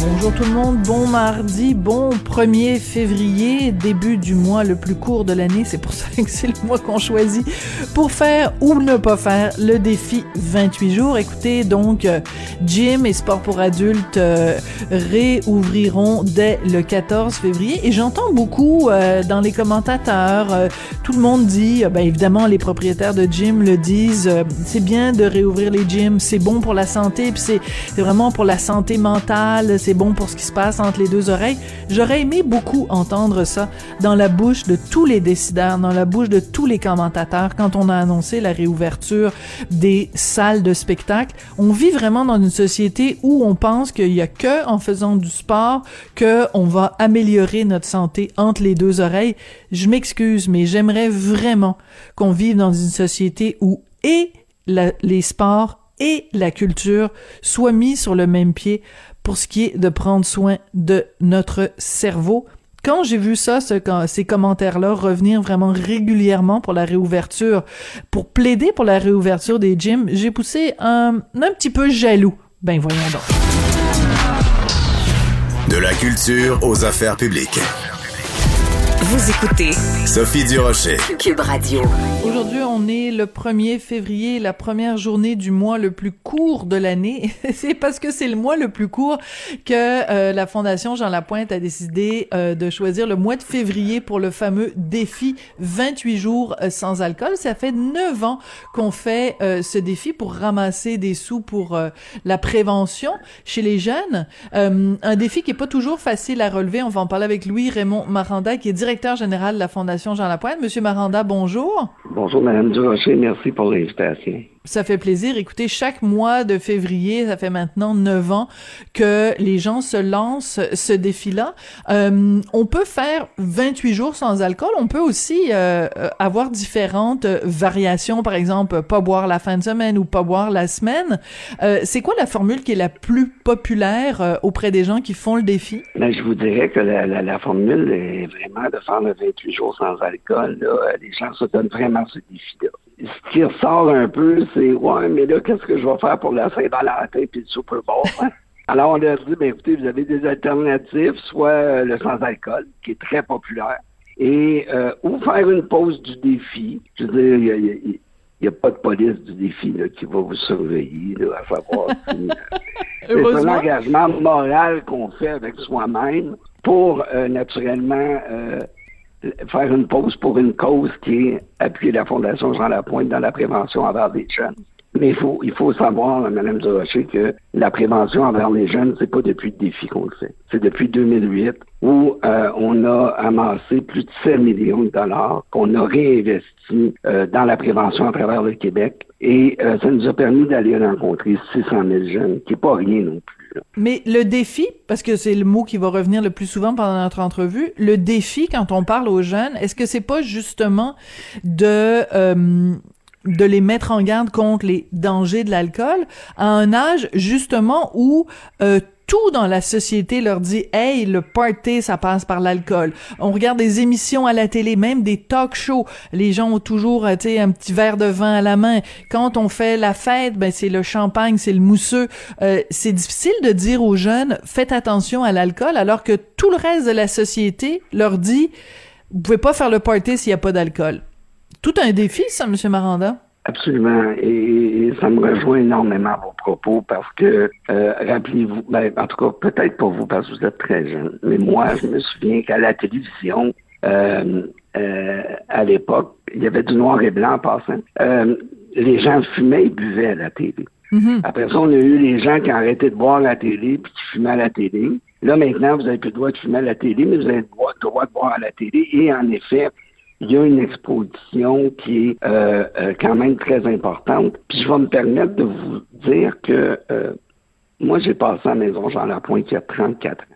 Bonjour tout le monde, bon mardi, bon 1er février, début du mois le plus court de l'année, c'est pour ça que c'est le mois qu'on choisit pour faire ou ne pas faire le défi 28 jours. Écoutez, donc, euh, gym et sport pour adultes euh, réouvriront dès le 14 février et j'entends beaucoup euh, dans les commentateurs, tout le monde dit, ben évidemment les propriétaires de gym le disent, c'est bien de réouvrir les gyms, c'est bon pour la santé, puis c'est vraiment pour la santé mentale, c'est bon pour ce qui se passe entre les deux oreilles. J'aurais aimé beaucoup entendre ça dans la bouche de tous les décideurs, dans la bouche de tous les commentateurs quand on a annoncé la réouverture des salles de spectacle. On vit vraiment dans une société où on pense qu'il y a que en faisant du sport que on va améliorer notre santé entre les deux oreilles. Je m'excuse, mais j'aimerais vraiment qu'on vive dans une société où et les sports et la culture soient mis sur le même pied pour ce qui est de prendre soin de notre cerveau. Quand j'ai vu ça, ces commentaires-là revenir vraiment régulièrement pour la réouverture, pour plaider pour la réouverture des gyms, j'ai poussé un, un petit peu jaloux. Ben voyons donc. De la culture aux affaires publiques. Vous écoutez Sophie Durocher. Cube Radio. Aujourd'hui, on est le 1er février, la première journée du mois le plus court de l'année. c'est parce que c'est le mois le plus court que euh, la Fondation Jean Lapointe a décidé euh, de choisir le mois de février pour le fameux défi 28 jours euh, sans alcool. Ça fait neuf ans qu'on fait euh, ce défi pour ramasser des sous pour euh, la prévention chez les jeunes. Euh, un défi qui est pas toujours facile à relever. On va en parler avec Louis Raymond Maranda, qui est directeur général de la Fondation Jean Lapointe. Monsieur Maranda, bonjour. Bonjour, Madame Durocher. Merci pour l'invitation. Ça fait plaisir. Écoutez, chaque mois de février, ça fait maintenant neuf ans que les gens se lancent ce défi-là. Euh, on peut faire 28 jours sans alcool. On peut aussi euh, avoir différentes variations. Par exemple, pas boire la fin de semaine ou pas boire la semaine. Euh, c'est quoi la formule qui est la plus populaire euh, auprès des gens qui font le défi? Ben, je vous dirais que la, la, la formule est vraiment de faire le 28 jours sans alcool. Là. Les gens se donnent vraiment ce défi-là. Ce qui ressort un peu, c'est Ouais, mais là, qu'est-ce que je vais faire pour la Saint-Valentin puis le Super Bowl? hein? Alors, on leur dit, ben, écoutez, vous avez des alternatives, soit euh, le sans-alcool, qui est très populaire, et euh, ou faire une pause du défi. Je veux dire, il y a- y a- a, pas de police du défi là, qui va vous surveiller, là, à savoir si, euh, c'est un engagement moral qu'on fait avec soi-même pour euh, naturellement euh, faire une pause pour une cause qui est appuyer la Fondation Jean Lapointe dans la prévention envers les jeunes. Mais il faut, il faut savoir, Mme Durocher, que la prévention envers les jeunes, c'est pas depuis le défi qu'on le fait. C'est depuis 2008 où euh, on a amassé plus de 7 millions de dollars qu'on a réinvesti euh, dans la prévention à travers le Québec. Et euh, ça nous a permis d'aller rencontrer 600 000 jeunes, qui n'est pas rien non plus. Mais le défi, parce que c'est le mot qui va revenir le plus souvent pendant notre entrevue, le défi quand on parle aux jeunes, est-ce que c'est pas justement de euh, de les mettre en garde contre les dangers de l'alcool à un âge justement où euh, tout dans la société leur dit hey le party ça passe par l'alcool. On regarde des émissions à la télé même des talk shows. Les gens ont toujours euh, un petit verre de vin à la main. Quand on fait la fête ben c'est le champagne c'est le mousseux. Euh, c'est difficile de dire aux jeunes faites attention à l'alcool alors que tout le reste de la société leur dit vous pouvez pas faire le party s'il y a pas d'alcool. Tout un défi ça monsieur Maranda Absolument. Et, ça me rejoint énormément à vos propos parce que, euh, rappelez-vous, ben, en tout cas, peut-être pas vous parce que vous êtes très jeune, mais moi, je me souviens qu'à la télévision, euh, euh, à l'époque, il y avait du noir et blanc en passant. les gens fumaient et buvaient à la télé. Mm-hmm. Après ça, on a eu les gens qui ont arrêté de boire à la télé puis qui fumaient à la télé. Là, maintenant, vous n'avez plus le droit de fumer à la télé, mais vous avez le droit de boire à la télé. Et en effet, il y a une exposition qui est euh, euh, quand même très importante. Puis je vais me permettre de vous dire que euh, moi, j'ai passé à la maison Jean Lapointe il y a 34 ans.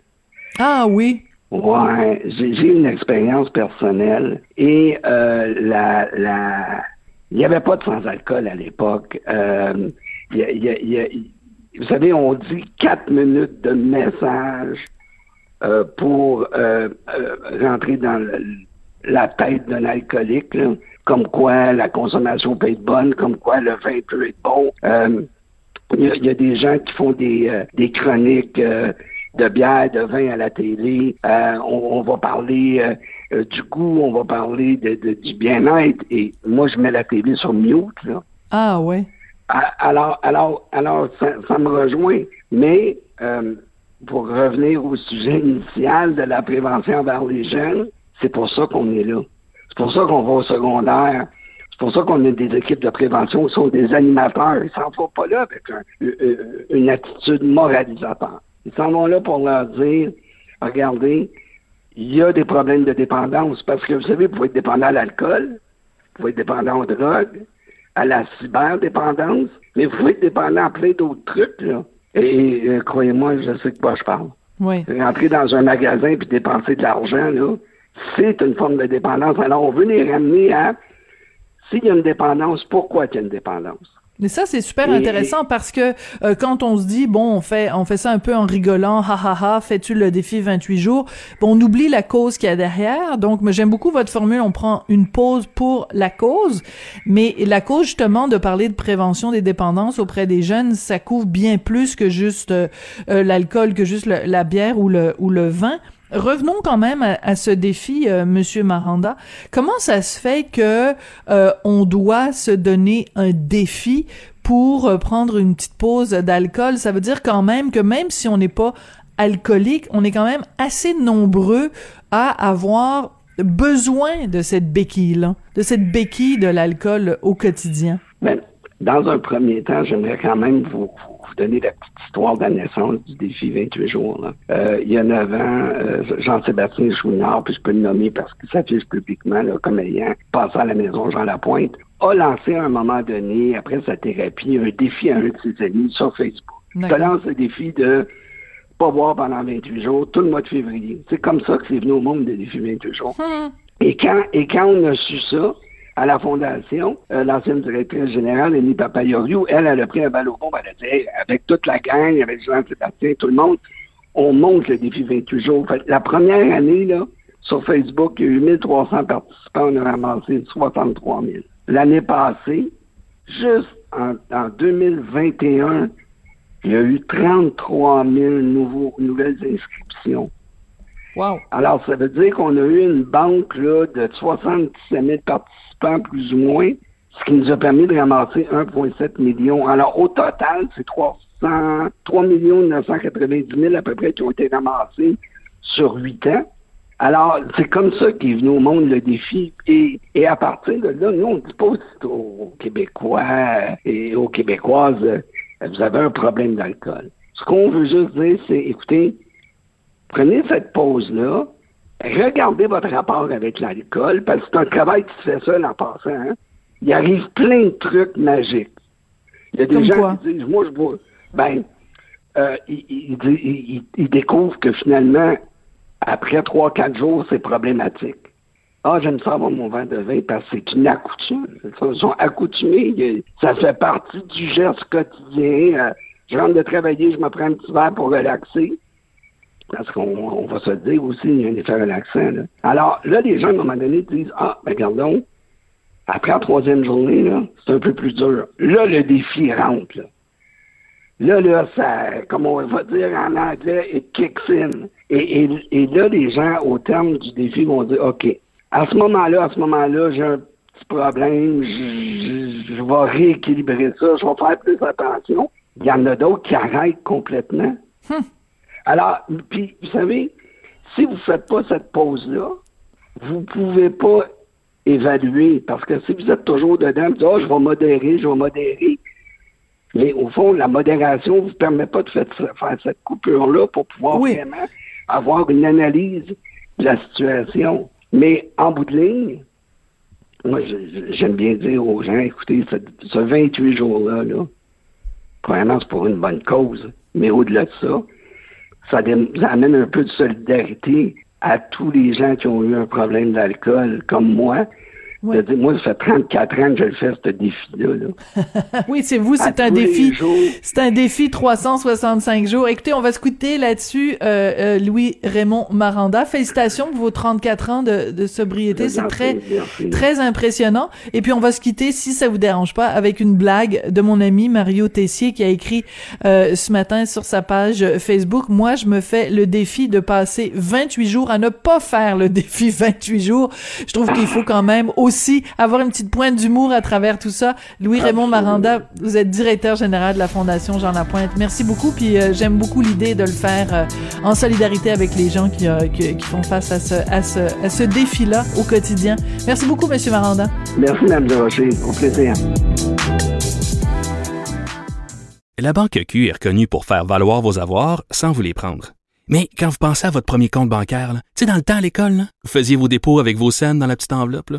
Ah oui? Ouais, j'ai une expérience personnelle et la, la, il n'y avait pas de sans-alcool à l'époque. vous savez, on dit quatre minutes de message pour rentrer dans le la tête d'un alcoolique, comme quoi la consommation peut être bonne, comme quoi le vin peut être bon. Euh, il y, a des gens qui font des, euh, des chroniques euh, de bière, de vin à la télé. On, va parler du goût, on va parler de, du bien-être. Et moi, je mets la télé sur mute. Là. Ah ouais. Alors, alors, alors, ça, ça me rejoint. Mais pour revenir au sujet initial de la prévention envers les jeunes, c'est pour ça qu'on est là. C'est pour ça qu'on va au secondaire. C'est pour ça qu'on a des équipes de prévention qui sont des animateurs. Ils s'en vont pas là avec une attitude moralisateur. Ils s'en vont là pour leur dire, regardez, il y a des problèmes de dépendance. Parce que vous savez, vous pouvez être dépendant à l'alcool, vous pouvez être dépendant aux drogues, à la cyberdépendance, mais vous pouvez être dépendant à plein d'autres trucs. Là. Et, euh, croyez-moi, je sais de quoi je parle. Oui. Rentrer dans un magasin puis dépenser de l'argent, là, c'est une forme de dépendance. Alors, on veut les ramener à s'il y a une dépendance, pourquoi il y a une dépendance? Mais ça, c'est super intéressant parce que euh, quand on se dit, bon, on fait, on fait ça un peu en rigolant, ha ha ha, fais-tu le défi 28 jours, bon, on oublie la cause qu'il y a derrière. Donc, j'aime beaucoup votre formule, on prend une pause pour la cause, mais la cause, justement, de parler de prévention des dépendances auprès des jeunes, ça couvre bien plus que juste euh, euh, l'alcool, que juste la bière ou le, ou le vin. Revenons quand même à, ce défi, euh, Monsieur Maranda. Comment ça se fait que euh, on doit se donner un défi pour euh, prendre une petite pause d'alcool? Ça veut dire quand même que même si on n'est pas alcoolique, on est quand même assez nombreux à avoir besoin de cette béquille-là, de cette béquille de l'alcool au quotidien. Ben, dans un premier temps, j'aimerais quand même vous, donner la petite histoire de la naissance du défi 28 jours. Euh, il y a 9 ans, euh, Jean-Sébastien Chouinard, puis je peux le nommer parce qu'il s'affiche publiquement comme ayant passé à la maison Jean Lapointe, a lancé à un moment donné, après sa thérapie, un défi à un de ses amis sur Facebook. Il lance le défi de pas boire pendant 28 jours, tout le mois de février. C'est comme ça que c'est venu au monde des défis 28 jours. Hum. Et quand, et quand on a su ça, à la fondation, euh, l'ancienne directrice générale, Annie Papayoriou, elle, elle a pris un balle au elle a dit, avec toute la gang, avec Jean-Sébastien, tout le monde, on monte le défi 28 jours. la première année, là, sur Facebook, il y a eu 1300 participants, on a ramassé 63 000. L'année passée, juste en, en, 2021, il y a eu 33 000 nouveaux, nouvelles inscriptions. Wow. Alors, ça veut dire qu'on a eu une banque là, de 77 000 participants, plus ou moins, ce qui nous a permis de ramasser 1,7 million. Alors, au total, c'est 300, 3 990 000 à peu près qui ont été ramassés sur 8 ans. Alors, c'est comme ça qu'est venu au monde le défi. Et, et à partir de là, nous, on ne dit pas aux Québécois et aux Québécoises, vous avez un problème d'alcool. Ce qu'on veut juste dire, c'est, écoutez, prenez cette pause-là, regardez votre rapport avec l'alcool, parce que c'est un travail qui se fait seul en passant. Hein. Il arrive plein de trucs magiques. Il y a des gens qui disent, moi je vois, ben, euh, ils, découvrent que finalement, après trois, quatre jours, c'est problématique. Ah, j'aime ça avoir mon vin de vin parce que c'est une accoutumée. Ils sont accoutumés. Ça fait partie du geste quotidien. Euh, Je rentre de travailler, je me prends un petit verre pour relaxer. Parce qu'on va se dire aussi, il y a un effet relaxant. Alors là, les gens, à un moment donné, disent Ah, ben regardons, après la troisième journée, c'est un peu plus dur. Là, le défi rentre. Là. Là, là, ça, comme on va dire en anglais, it kicks in. Et, et, là, les gens, au terme du défi, vont dire, OK, à ce moment-là, à ce moment-là, j'ai un petit problème, je, vais rééquilibrer ça, je vais faire plus attention. Il y en a d'autres qui arrêtent complètement. Alors, puis, vous savez, si vous ne faites pas cette pause-là, vous ne pouvez pas évaluer. Parce que si vous êtes toujours dedans, vous dites, oh, je vais modérer, je vais modérer. Mais au fond, la modération ne vous permet pas de faire, faire cette coupure-là pour pouvoir Oui. vraiment avoir une analyse de la situation. Mais en bout de ligne, moi, j'aime bien dire aux gens, écoutez, ce, ce 28 jours-là, là, premièrement, c'est pour une bonne cause. Mais au-delà de ça, ça, amène un peu de solidarité à tous les gens qui ont eu un problème d'alcool, comme moi. Oui. Moi, ça fait 34 ans que je le fais, ce défi-là. là. Oui, c'est vous, c'est un défi. C'est un défi 365 jours. Écoutez, on va se quitter là-dessus, euh, euh, Louis Raymond Maranda. Félicitations pour vos 34 ans de, de sobriété. C'est très, merci. très impressionnant. Et puis, on va se quitter, si ça vous dérange pas, avec une blague de mon ami Mario Tessier qui a écrit euh, ce matin sur sa page Facebook. Moi, je me fais le défi de passer 28 jours à ne pas faire le défi 28 jours. Je trouve qu'il faut quand même aussi avoir une petite pointe d'humour à travers tout ça. Louis Raymond Maranda, vous êtes directeur général de la Fondation Jean Lapointe. Merci beaucoup. Puis euh, j'aime beaucoup l'idée de le faire euh, en solidarité avec les gens qui, euh, qui, qui font face à ce, à ce, à ce défi-là au quotidien. Merci beaucoup, Monsieur Maranda. Merci, Mme de Rocher. Au plaisir. La Banque Q est reconnue pour faire valoir vos avoirs sans vous les prendre. Mais quand vous pensez à votre premier compte bancaire, tu sais, dans le temps à l'école, vous faisiez vos dépôts avec vos scènes dans la petite enveloppe. là.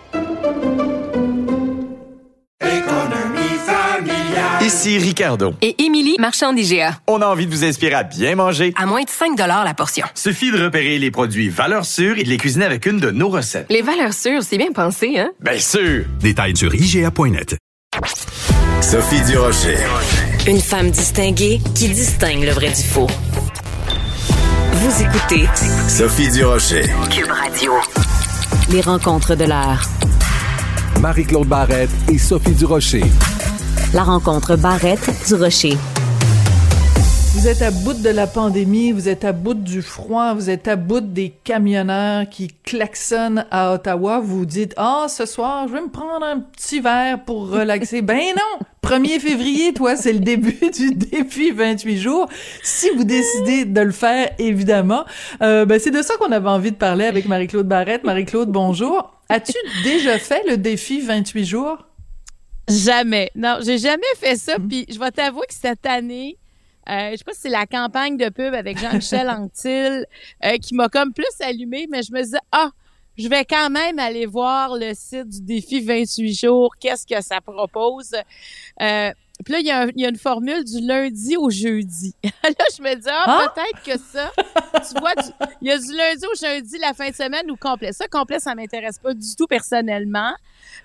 Ici Ricardo. Et Émilie, marchand d'IGA. On a envie de vous inspirer à bien manger. À moins de 5 la portion. Suffit de repérer les produits valeurs sûres et de les cuisiner avec une de nos recettes. Les valeurs sûres, c'est bien pensé, hein? Bien sûr! Détails sur IGA.net. Sophie Durocher. Une femme distinguée qui distingue le vrai du faux. Vous écoutez Sophie Durocher. Cube Radio. Les rencontres de l'heure. Marie-Claude Barrette et Sophie Durocher. La rencontre Barrette du Rocher. Vous êtes à bout de la pandémie, vous êtes à bout du froid, vous êtes à bout des camionneurs qui klaxonnent à Ottawa. Vous vous dites, ah, ce soir, je vais me prendre un petit verre pour relaxer. ben non! 1er février, toi, c'est le début du défi 28 jours. Si vous décidez de le faire, évidemment. Euh, ben, c'est de ça qu'on avait envie de parler avec Marie-Claude Barrette. Marie-Claude, bonjour. As-tu déjà fait le défi 28 jours? Jamais. Non, j'ai jamais fait ça. Puis je vais t'avouer que cette année, euh, je sais pas si c'est la campagne de pub avec Jean-Michel Anctil euh, qui m'a comme plus allumé, mais je me disais, ah, je vais quand même aller voir le site du défi 28 jours, qu'est-ce que ça propose? Euh, puis là, il y, a un- il y a une formule du lundi au jeudi. là, je me dis, ah, Ah! peut-être que ça, tu vois, du- il y a du lundi au jeudi, la fin de semaine ou complet. Ça, complet, ça m'intéresse pas du tout personnellement.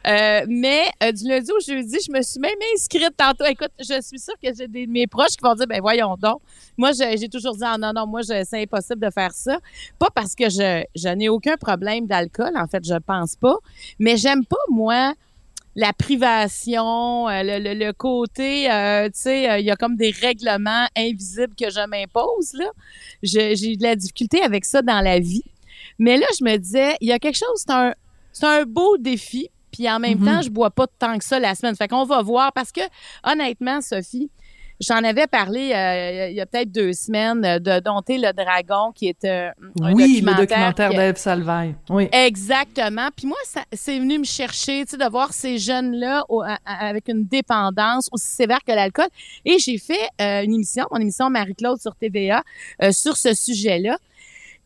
Euh, mais euh, du lundi au jeudi, je me suis même inscrite tantôt. Écoute, je suis sûre que j'ai des de mes proches qui vont dire, ben voyons donc. Moi, j'ai toujours dit, ah, non, non, moi, c'est impossible de faire ça. Pas parce que je, je n'ai aucun problème d'alcool, en fait, je pense pas. Mais j'aime pas, moi, la privation, euh, le, le- le côté, euh, tu sais, euh, il y a comme des règlements invisibles que je m'impose, là. J'ai de la difficulté avec ça dans la vie. Mais là, je me disais, il y a quelque chose, c'est un, c'est un beau défi. puis en même Mhm. temps, je bois pas tant que ça la semaine. Fait qu'on va voir parce que honnêtement, Sophie, J'en avais parlé euh, il y a peut-être deux semaines euh, de Dompter le dragon, qui est euh, un Oui, documentaire. le documentaire qui- d'Ève Salvaille. Oui. Exactement. Puis moi, ça- c'est venu me chercher, tu sais, de voir ces jeunes-là au- à- à- avec une dépendance aussi sévère que l'alcool. Et j'ai fait euh, une émission, mon émission Marie-Claude sur TVA, sur ce sujet-là.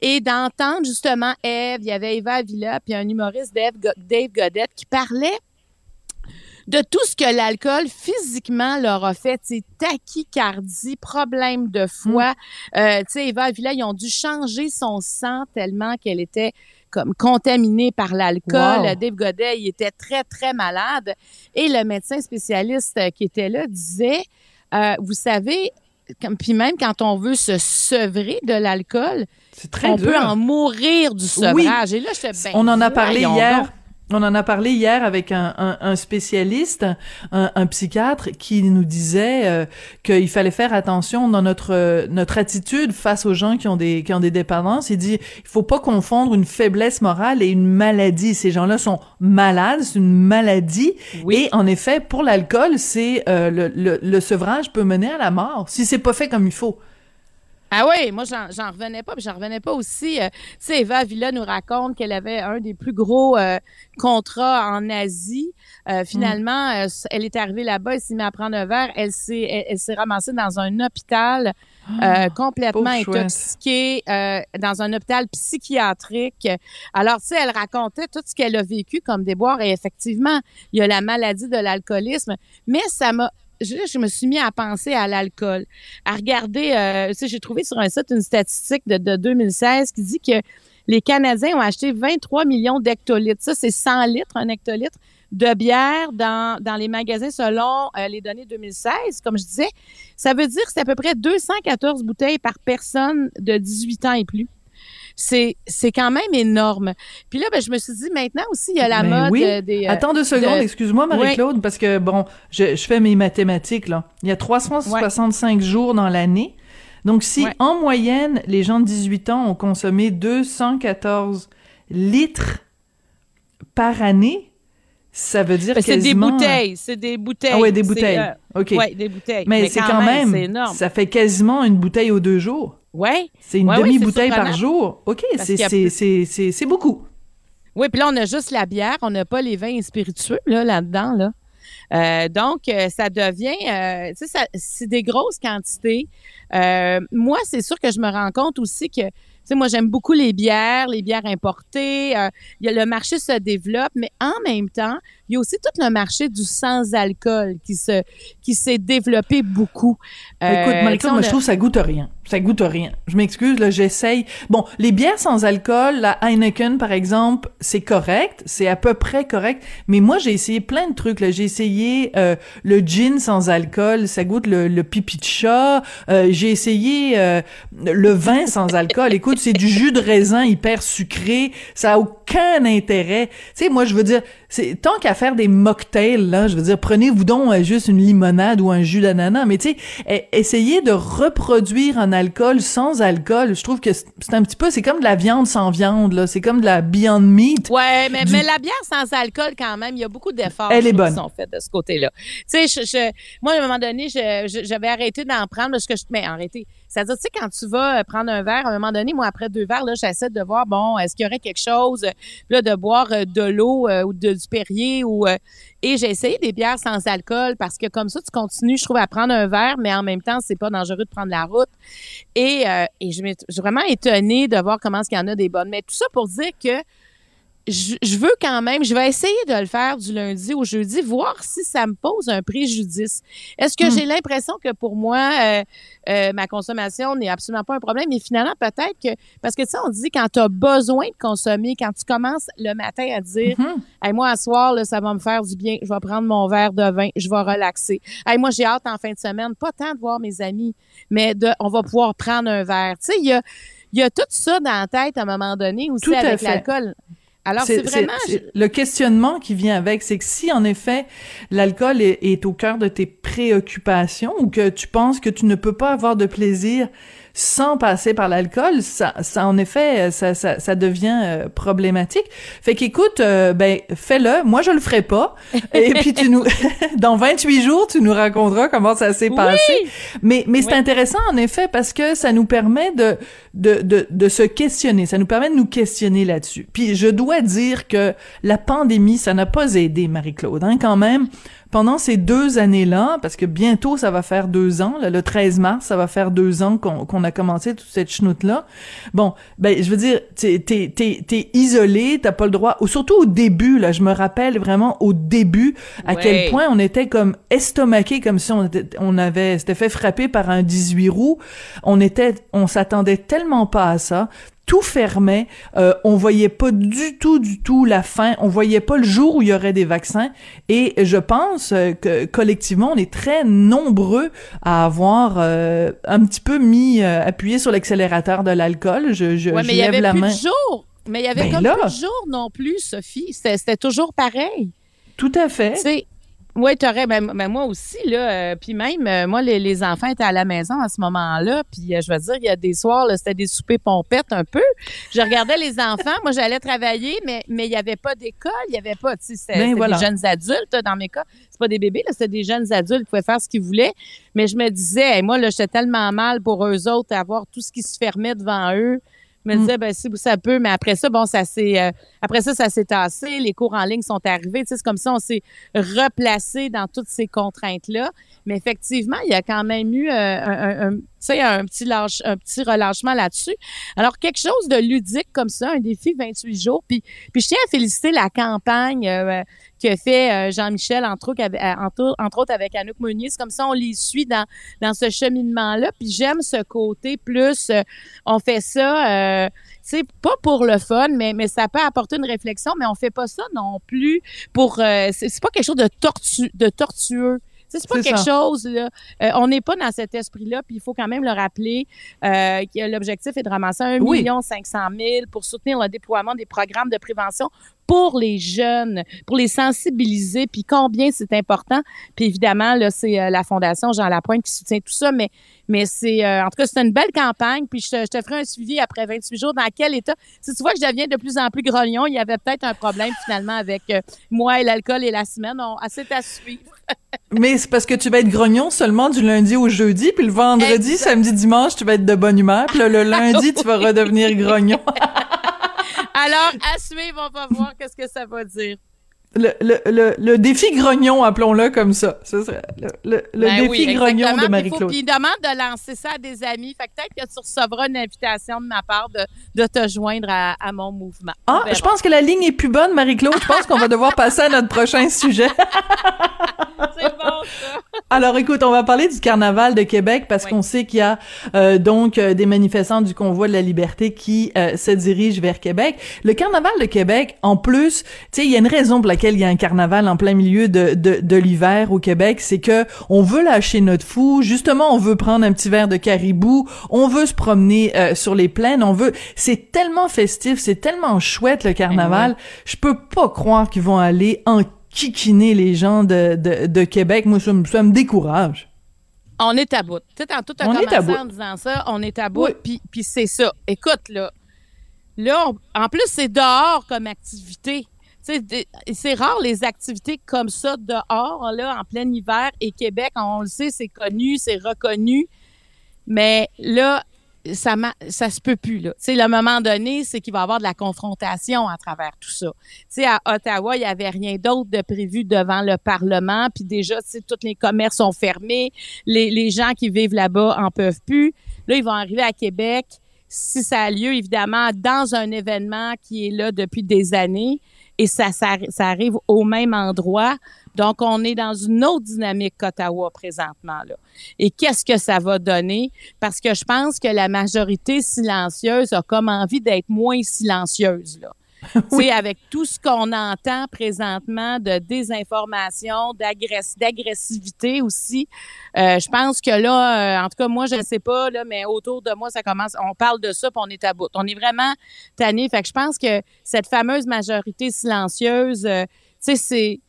Et d'entendre justement Eve, il y avait Eva Avila, puis un humoriste Dave, Dave Godette qui parlait de tout ce que l'alcool physiquement leur a fait, sais, tachycardie, problème de foie. Euh, tu sais, Eva Avila, ils ont dû changer son sang tellement qu'elle était comme contaminée par l'alcool. Wow. Dave Godet, il était très, très malade. Et le médecin spécialiste qui était là disait, euh, vous savez, comme, puis même quand on veut se sevrer de l'alcool, on dur. peut en mourir du Oui. sevrage. Et là, j'étais ben, On en a parlé hier. donc. On en a parlé hier avec un, un, un spécialiste, un, un psychiatre, qui nous disait euh, qu'il fallait faire attention dans notre euh, notre attitude face aux gens qui ont des qui ont des dépendances. Il dit il faut pas confondre une faiblesse morale et une maladie. Ces gens-là sont malades, c'est une maladie. Et en effet, pour l'alcool, c'est euh, le, le, le sevrage peut mener à la mort si c'est pas fait comme il faut. Ah oui, moi j'en revenais pas, puis j'en revenais pas aussi. euh, tu sais, Eva Villa nous raconte qu'elle avait un des plus gros euh, contrats en Asie. Euh, finalement, euh, elle est arrivée là-bas, elle s'est mise à prendre un verre, elle s'est elle, elle s'est ramassée dans un hôpital euh, complètement intoxiquée, euh, dans un hôpital psychiatrique. Alors, tu sais, elle racontait tout ce qu'elle a vécu comme déboire et effectivement, il y a la maladie de l'alcoolisme, mais ça m'a je, me suis mis à penser à l'alcool, à regarder, euh, tu sais, j'ai trouvé sur un site une statistique de, de 2016 qui dit que les Canadiens ont acheté 23 millions d'hectolitres. Ça, c'est 100 litres, un hectolitre de bière dans, dans les magasins selon euh, les données 2016, comme je disais. Ça veut dire que c'est à peu près 214 bouteilles par personne de 18 ans et plus. C'est, c'est quand même énorme. Puis là, ben, je me suis dit, maintenant aussi, il y a la Ben mode oui. euh, des... euh, Attends deux secondes, de- excuse-moi Marie-Claude, parce que bon, je, je fais mes mathématiques là. Il y a 365 jours dans l'année. Donc si Ouais. en moyenne les gens de 18 ans ont consommé 214 litres par année, ça veut dire Ben, c'est des quasiment- bouteilles, c'est des bouteilles. Ah ouais, des bouteilles. euh, OK. Ouais, des bouteilles. Mais, c'est quand même, énorme. ça fait quasiment une bouteille aux deux jours. Ouais. C'est une Ouais, demi-bouteille par jour. OK, c'est beaucoup. Oui, puis là, on a juste la bière, on n'a pas les vins spiritueux là, là-dedans. Là. Euh, donc, euh, ça devient, euh, tu sais, c'est des grosses quantités. Moi, c'est sûr que je me rends compte aussi que, tu sais, moi, j'aime beaucoup les bières, les bières importées. Il y a, le marché se développe, mais en même temps, il y a aussi tout le marché du sans-alcool qui se qui s'est développé beaucoup. Écoute, on moi, je trouve que ça goûte rien. Ça goûte rien. Je m'excuse, là, j'essaye. Bon, les bières sans alcool, la Heineken, par exemple, c'est correct. C'est à peu près correct. Mais moi, j'ai essayé plein de trucs, là. J'ai essayé euh, le gin sans alcool. Ça goûte le, pipi de chat. Euh, j'ai essayé euh, le vin sans alcool. Écoute, c'est du jus de raisin hyper sucré. Ça a aucun intérêt. Tu sais, moi, je veux dire, c'est tant qu'à faire des mocktails, là, je veux dire, prenez-vous donc euh, juste une limonade ou un jus d'ananas. Mais tu sais, e- essayez de reproduire un alcool sans alcool. Je trouve que c'est un petit peu, c'est comme de la viande sans viande, là. C'est comme de la Beyond Meat. Ouais, mais, Du- mais la bière sans alcool, quand même, il y a beaucoup d'efforts Elle je est trouve, bonne. qui sont faits de ce côté-là. Tu sais, je, je- moi, à un moment donné, j'avais arrêté d'en prendre parce que je. Mais arrêté. C'est-à-dire, tu sais, quand tu vas euh, prendre un verre, à un moment donné, moi, après deux verres, là, j'essaie de voir, bon, est-ce qu'il y aurait quelque chose, euh, là, de boire euh, de l'eau ou de, du Perrier ou. et j'ai essayé des bières sans alcool parce que comme ça, tu continues, je trouve, à prendre un verre, mais en même temps, c'est pas dangereux de prendre la route. Et, et je suis vraiment étonnée de voir comment est-ce qu'il y en a des bonnes. Mais tout ça pour dire que je, je veux quand même, je vais essayer de le faire du lundi au jeudi, voir si ça me pose un préjudice. Est-ce que Hmm. j'ai l'impression que pour moi, euh, euh, ma consommation n'est absolument pas un problème, mais finalement, peut-être que, parce que tu sais, on dit quand tu as besoin de consommer, quand tu commences le matin à dire, Mhm. Hey, moi, à soir, là, ça va me faire du bien, je vais prendre mon verre de vin, je vais relaxer. Hey, moi, j'ai hâte en fin de semaine, pas tant de voir mes amis, mais de, on va pouvoir prendre un verre. Tu sais, il y a, y a tout ça dans la tête à un moment donné aussi Tout avec l'alcool. Alors, c'est vraiment... le questionnement qui vient avec, c'est que si en effet l'alcool est, est au cœur de tes préoccupations ou que tu penses que tu ne peux pas avoir de plaisir sans passer par l'alcool, ça, ça en effet, ça, ça, ça devient euh, problématique. Fait qu'écoute, euh, ben fais-le. Moi, je le ferai pas. Et puis tu nous, dans 28 jours, tu nous raconteras comment ça s'est passé. Mais mais c'est intéressant en effet parce que ça nous permet de, de de de se questionner. Ça nous permet de nous questionner là-dessus. Puis je dois dire que la pandémie, ça n'a pas aidé Marie-Claude, hein, quand même pendant ces deux années-là, parce que bientôt ça va faire deux ans, le 13 mars, ça va faire deux ans qu'on a commencé toute cette chenoute-là. Bon, ben je veux dire, t'es t'es t'es isolé, t'as pas le droit, ou surtout au début là, je me rappelle vraiment au début à quel point on était comme estomaqué, comme si on était, on avait, c'était fait frapper par un 18 roues. On était, on s'attendait tellement pas à ça tout fermait. Euh, on voyait pas du tout, du tout la fin. On voyait pas le jour où il y aurait des vaccins. Et je pense euh, que collectivement, on est très nombreux à avoir euh, un petit peu mis, euh, appuyé sur l'accélérateur de l'alcool. Je, je, ouais, je mais il y lève avait la plus main. de jours. Mais il y avait Ben comme là. plus de jours non plus, Sophie. C'était toujours pareil. Tout à fait. Oui, tu aurais, ben, ben, moi aussi, là. euh, puis même, euh, moi, les, les enfants étaient à la maison à ce moment-là. Puis euh, je veux dire, il y a des soirs, c'était des soupers pompettes un peu. Je regardais les enfants. Moi, j'allais travailler, mais mais il n'y avait pas d'école. Il n'y avait pas, tu sais, c'était Ben, c'était voilà. des jeunes adultes, dans mes cas. C'est pas des bébés, là, c'était des jeunes adultes qui pouvaient faire ce qu'ils voulaient. Mais je me disais, hey, moi, là, j'étais tellement mal pour eux autres, à voir tout ce qui se fermait devant eux. Je me Mm. disais, ben, si ça peut, mais après ça, bon, ça s'est, euh, après ça, ça s'est tassé. Les cours en ligne sont arrivés. Tu sais, c'est comme ça, on s'est replacé dans toutes ces contraintes-là. Mais effectivement, il y a quand même eu euh, un, un- un- tu sais, un petit lâche, un petit relâchement là-dessus. Alors, quelque chose de ludique comme ça, un défi 28 jours. Puis, puis je tiens à féliciter la campagne euh, que fait euh, Jean-Michel, entre autres, avec, euh, entre, entre autres avec Anouk Meunier. C'est comme ça, on les suit dans, dans ce cheminement-là. Puis j'aime ce côté plus, euh, on fait ça, euh, tu sais, pas pour le fun, mais, mais ça peut apporter une réflexion, mais on fait pas ça non plus pour, euh, c'est pas quelque chose de, tortu, de tortueux. C'est pas quelque ça. chose, là. Euh, on n'est pas dans cet esprit-là, puis il faut quand même le rappeler euh, que l'objectif est de ramasser 1 Oui. million 500 000 pour soutenir le déploiement des programmes de prévention pour les jeunes, pour les sensibiliser, puis combien c'est important. Puis évidemment, là, c'est euh, la Fondation Jean Lapointe qui soutient tout ça, mais, mais c'est, euh, en tout cas, c'est une belle campagne, puis je te, je te ferai un suivi après 28 jours dans quel état. Si tu vois que je deviens de plus en plus grognon, il y avait peut-être un problème finalement avec euh, moi et l'alcool et la semaine. On, assez à suivre. Mais c'est parce que tu vas être grognon seulement du lundi au jeudi, puis le vendredi, Exact. samedi, dimanche, tu vas être de bonne humeur, puis là, le lundi, tu vas redevenir grognon. Alors, à suivre, on va voir qu'est-ce que ça va dire. Le, le, le, le défi grognon, appelons-le comme ça. Ce serait le, le, Ben défi oui, grognon de Marie-Claude. Il demande de lancer ça à des amis. Fait que peut-être que tu recevras une invitation de ma part de, de te joindre à, à mon mouvement. Ah, je pense que la ligne est plus bonne, Marie-Claude. Je pense qu'on va devoir passer à notre prochain sujet. C'est bon, ça. Alors écoute, on va parler du carnaval de Québec parce qu'on sait qu'il y a euh, donc euh, des manifestants du convoi de la liberté qui euh, se dirigent vers Québec. Le carnaval de Québec, en plus, tu sais, il y a une raison pour laquelle il y a un carnaval en plein milieu de, de, de l'hiver au Québec, c'est que on veut lâcher notre fou. Justement, on veut prendre un petit verre de caribou, on veut se promener euh, sur les plaines, on veut. C'est tellement festif, c'est tellement chouette le carnaval. Je peux pas croire qu'ils vont aller en kikiner les gens de, de, de Québec. Moi, ça me, ça me décourage. On est à bout. Tu sais, tantôt, tu as On est à commencé bout. en disant ça. On est à bout. Puis, puis c'est ça. Écoute, là. Là, on- en plus, c'est dehors comme activité. C'est rare les activités comme ça dehors, là, en plein hiver. Et Québec, on le sait, c'est connu, c'est reconnu. Mais là, ça, ça se peut plus, là. Tu sais, le moment donné, c'est qu'il va y avoir de la confrontation à travers tout ça. À Ottawa, il n'y avait rien d'autre de prévu devant le Parlement. Puis déjà, tous les commerces sont fermés. Les, les gens qui vivent là-bas en peuvent plus. Là, ils vont arriver à Québec. Si ça a lieu, évidemment, dans un événement qui est là depuis des années et ça, ça, arrive au même endroit. Donc, on est dans une autre dynamique qu'Ottawa présentement. Là. Et qu'est-ce que ça va donner? Parce que je pense que la majorité silencieuse a comme envie d'être moins silencieuse. Là. Sais, avec tout ce qu'on entend présentement de désinformation, d'agress- d'agressivité aussi, euh, je pense que là, euh, en tout cas, moi, je ne sais pas, là, mais autour de moi, ça commence, on parle de ça, puis on est à bout. On est vraiment tanné. Fait que je pense que cette fameuse majorité silencieuse, euh, tu sais, c'est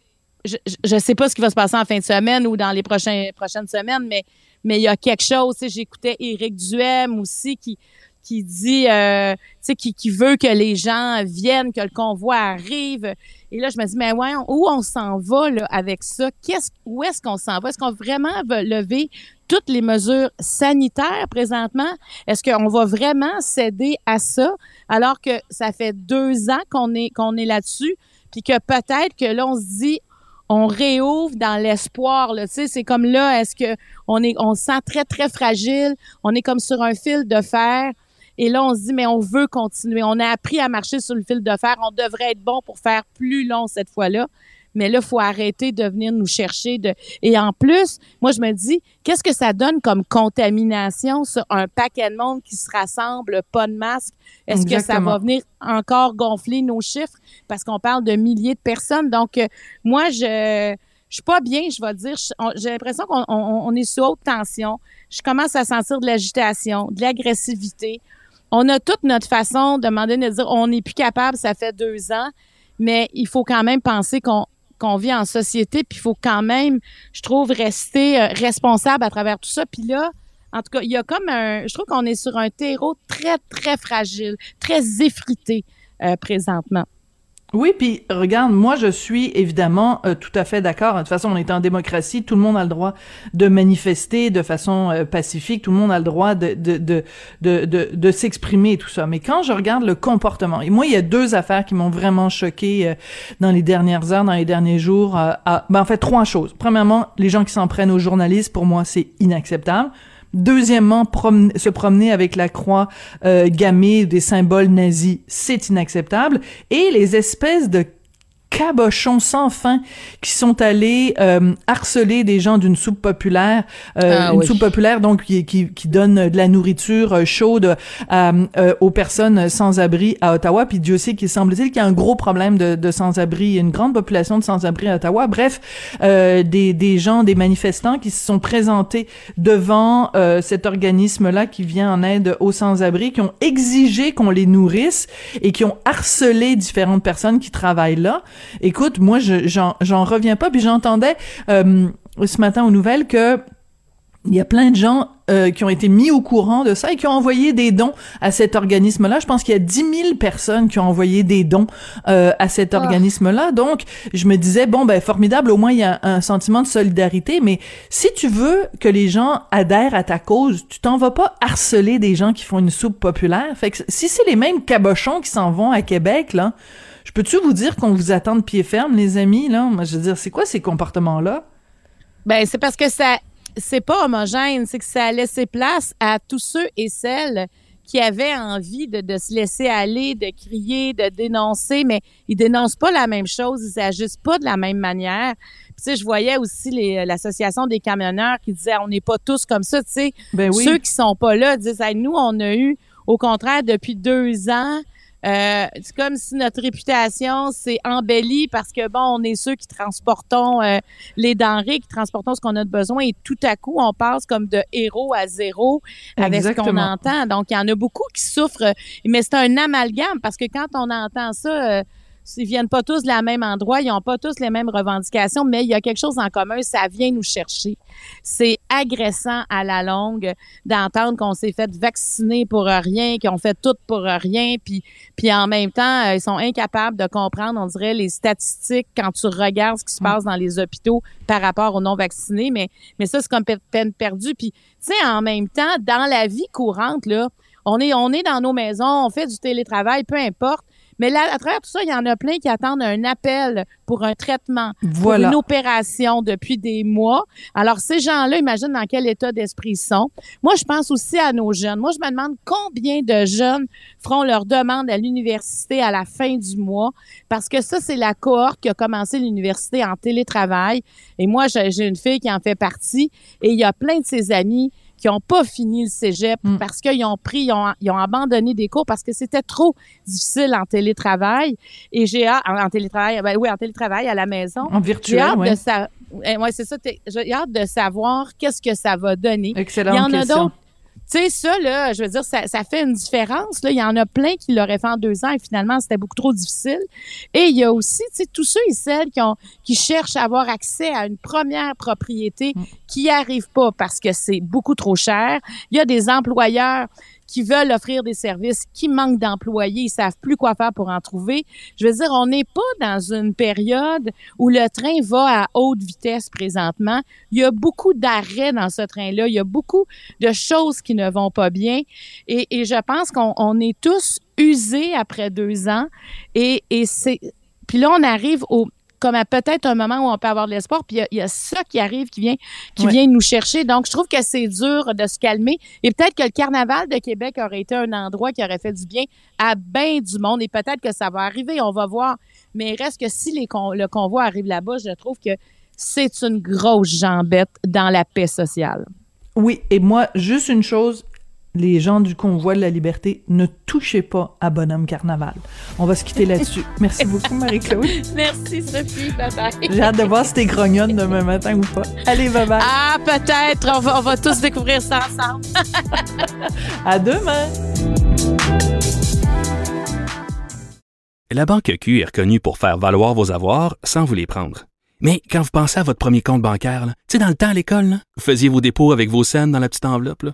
je, je sais pas ce qui va se passer en fin de semaine ou dans les prochaines semaines, mais mais il y a quelque chose. J'écoutais Éric Duhem aussi qui qui dit, euh, tu sais, qui, qui veut que les gens viennent, que le convoi arrive. Et là, je me dis, mais ouais, où on s'en va là, avec ça? Qu'est-ce, où est-ce qu'on s'en va? Est-ce qu'on vraiment veut lever toutes les mesures sanitaires présentement? Est-ce qu'on va vraiment céder à ça alors que ça fait deux ans qu'on est, qu'on est là-dessus? Puis que peut-être que là, on se dit, on réouvre dans l'espoir. Tu sais, c'est comme là, est-ce que on est, on se sent très très fragile, on est comme sur un fil de fer. Et là, on se dit, mais on veut continuer. On a appris à marcher sur le fil de fer. On devrait être bon pour faire plus long cette fois-là. Mais là, il faut arrêter de venir nous chercher. De... Et en plus, moi, je me dis, qu'est-ce que ça donne comme contamination sur un paquet de monde qui se rassemble, pas de masque? Est-ce que ça va venir encore gonfler nos chiffres? Parce qu'on parle de milliers de personnes. Donc, euh, moi, je je suis pas bien, je vais dire. J'ai l'impression qu'on on, est sous haute tension. Je commence à sentir de l'agitation, de l'agressivité. On a toute notre façon de demander de dire on n'est plus capable, ça fait deux ans, mais il faut quand même penser qu'on qu'on vit en société, puis il faut quand même, je trouve, rester euh, responsable à travers tout ça. Puis là, en tout cas, il y a comme un, je trouve qu'on est sur un terreau très, très fragile, très effrité euh, présentement. Oui, puis regarde, moi je suis évidemment euh, tout à fait d'accord. De toute façon, on est en démocratie, tout le monde a le droit de manifester de façon euh, pacifique, tout le monde a le droit de de de de, de, s'exprimer tout ça. Mais quand je regarde le comportement, et moi il y a deux affaires qui m'ont vraiment choqué euh, dans les dernières heures, dans les derniers jours. À, ben, en fait, trois choses. Premièrement, les gens qui s'en prennent aux journalistes, pour moi c'est inacceptable. Deuxièmement, se promener avec la croix euh, gammée des symboles nazis, c'est inacceptable. Et les espèces de cabochons sans fin qui sont allés euh, harceler des gens d'une soupe populaire, euh, ah une soupe populaire donc qui, qui, qui, donne de la nourriture euh, chaude euh, aux personnes sans-abri à Ottawa. Puis Dieu sait qu'il semble-t-il qu'il y a un gros problème de, de sans-abri, une grande population de sans-abri à Ottawa. Bref, des, des gens, des manifestants qui se sont présentés devant cet organisme-là qui vient en aide aux sans-abri, qui ont exigé qu'on les nourrisse et qui ont harcelé différentes personnes qui travaillent là. Écoute, moi, j'en reviens pas. Puis j'entendais euh, ce matin aux nouvelles que il y a plein de gens euh, qui ont été mis au courant de ça et qui ont envoyé des dons à cet organisme-là. Je pense qu'il y a 10 000 personnes qui ont envoyé des dons euh, à cet ah. organisme-là. Donc, je me disais, bon, ben formidable, au moins il y a un sentiment de solidarité. Mais si tu veux que les gens adhèrent à ta cause, tu t'en vas pas harceler des gens qui font une soupe populaire. Fait que si c'est les mêmes cabochons qui s'en vont à Québec, là, je peux-tu vous dire qu'on vous attend de pied ferme, les amis, là? Moi, je veux dire, c'est quoi ces comportements-là? Ben, c'est parce que ça, c'est pas homogène, c'est que ça a laissé place à tous ceux et celles qui avaient envie de, de, se laisser aller, de crier, de dénoncer, mais ils dénoncent pas la même chose, ils agissent pas de la même manière. Puis, tu sais, je voyais aussi l'association des camionneurs qui disait on n'est pas tous comme ça, tu sais. Ben oui. Ceux qui sont pas là disent nous on a eu au contraire depuis deux ans euh, c'est comme si notre réputation s'est embellie parce que bon, on est ceux qui transportons euh, les denrées, qui transportons ce qu'on a de besoin et tout à coup, on passe comme de héros à zéro avec ce qu'on entend. Donc, il y en a beaucoup qui souffrent, mais c'est un amalgame parce que quand on entend ça, euh, ils viennent pas tous de la même endroit, ils n'ont pas tous les mêmes revendications, mais il y a quelque chose en commun, ça vient nous chercher. C'est agressant à la longue d'entendre qu'on s'est fait vacciner pour rien, qu'on fait tout pour rien, puis, puis en même temps, euh, ils sont incapables de comprendre, on dirait, les statistiques quand tu regardes ce qui se mm. passe dans les hôpitaux par rapport aux non-vaccinés, mais, mais ça, c'est comme peine perdue. Puis, tu sais, en même temps, dans la vie courante, là, on est, on est dans nos maisons, on fait du télétravail, peu importe. Mais là, à travers tout ça, il y en a plein qui attendent un appel pour un traitement, pour une opération depuis des mois. Alors, ces gens-là, imagine dans quel état d'esprit ils sont. Moi, je pense aussi à nos jeunes. Moi, je me demande combien de jeunes feront leur demande à l'université à la fin du mois, parce que ça, c'est la cohorte qui a commencé l'université en télétravail. Et moi, j'ai une fille qui en fait partie, et il y a plein de ses amis qui n'ont pas fini le cégep mm. parce qu'ils ont pris, ils ont, ils ont, abandonné des cours parce que c'était trop difficile en télétravail. Et j'ai hâte, en, télétravail, ben oui, en télétravail à la maison. En virtuel, oui. Eh, ouais, c'est ça. J'ai hâte de savoir qu'est-ce que ça va donner. Excellent. Il y en a d'autres sais, ça, là, je veux dire, ça, ça fait une différence. Là. Il y en a plein qui l'auraient fait en deux ans et finalement, c'était beaucoup trop difficile. Et il y a aussi, tu sais, tous ceux et celles qui, ont, qui cherchent à avoir accès à une première propriété qui n'y arrivent pas parce que c'est beaucoup trop cher. Il y a des employeurs qui veulent offrir des services, qui manquent d'employés, ils savent plus quoi faire pour en trouver. Je veux dire, on n'est pas dans une période où le train va à haute vitesse présentement. Il y a beaucoup d'arrêts dans ce train-là. Il y a beaucoup de choses qui ne vont pas bien. Et, je pense qu'on on est tous usés après deux ans. Et, et c'est puis là, on arrive au, comme à peut-être un moment où on peut avoir de l'espoir. Puis il y, a ça qui arrive, qui vient, qui vient nous chercher. Donc, je trouve que c'est dur de se calmer. Et peut-être que le carnaval de Québec aurait été un endroit qui aurait fait du bien à bien du monde. Et peut-être que ça va arriver, on va voir. Mais il reste que si les le convoi arrive là-bas, je trouve que c'est une grosse jambette dans la paix sociale. Oui, et moi, juste une chose, les gens du convoi de la liberté, ne touchez pas à Bonhomme Carnaval. On va se quitter là-dessus. Merci beaucoup, Marie-Claude. Merci, Sophie. Bye-bye. J'ai hâte de voir si t'es grognonne demain matin ou pas. Allez, bye-bye. Ah, peut-être. On va, on va tous découvrir ça ensemble. à demain. La Banque Q est reconnue pour faire valoir vos avoirs sans vous les prendre. Mais quand vous pensez à votre premier compte bancaire, tu sais, dans le temps à l'école, vous faisiez vos dépôts avec vos scènes dans la petite enveloppe. Là.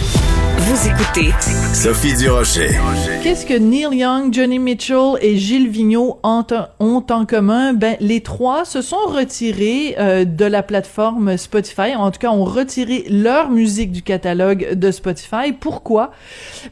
Vous écoutez Sophie Durocher. Qu'est-ce que Neil Young, Johnny Mitchell et Gilles Vigneault ont, ont en commun? Ben, les trois se sont retirés euh, de la plateforme Spotify. En tout cas, ont retiré leur musique du catalogue de Spotify. Pourquoi?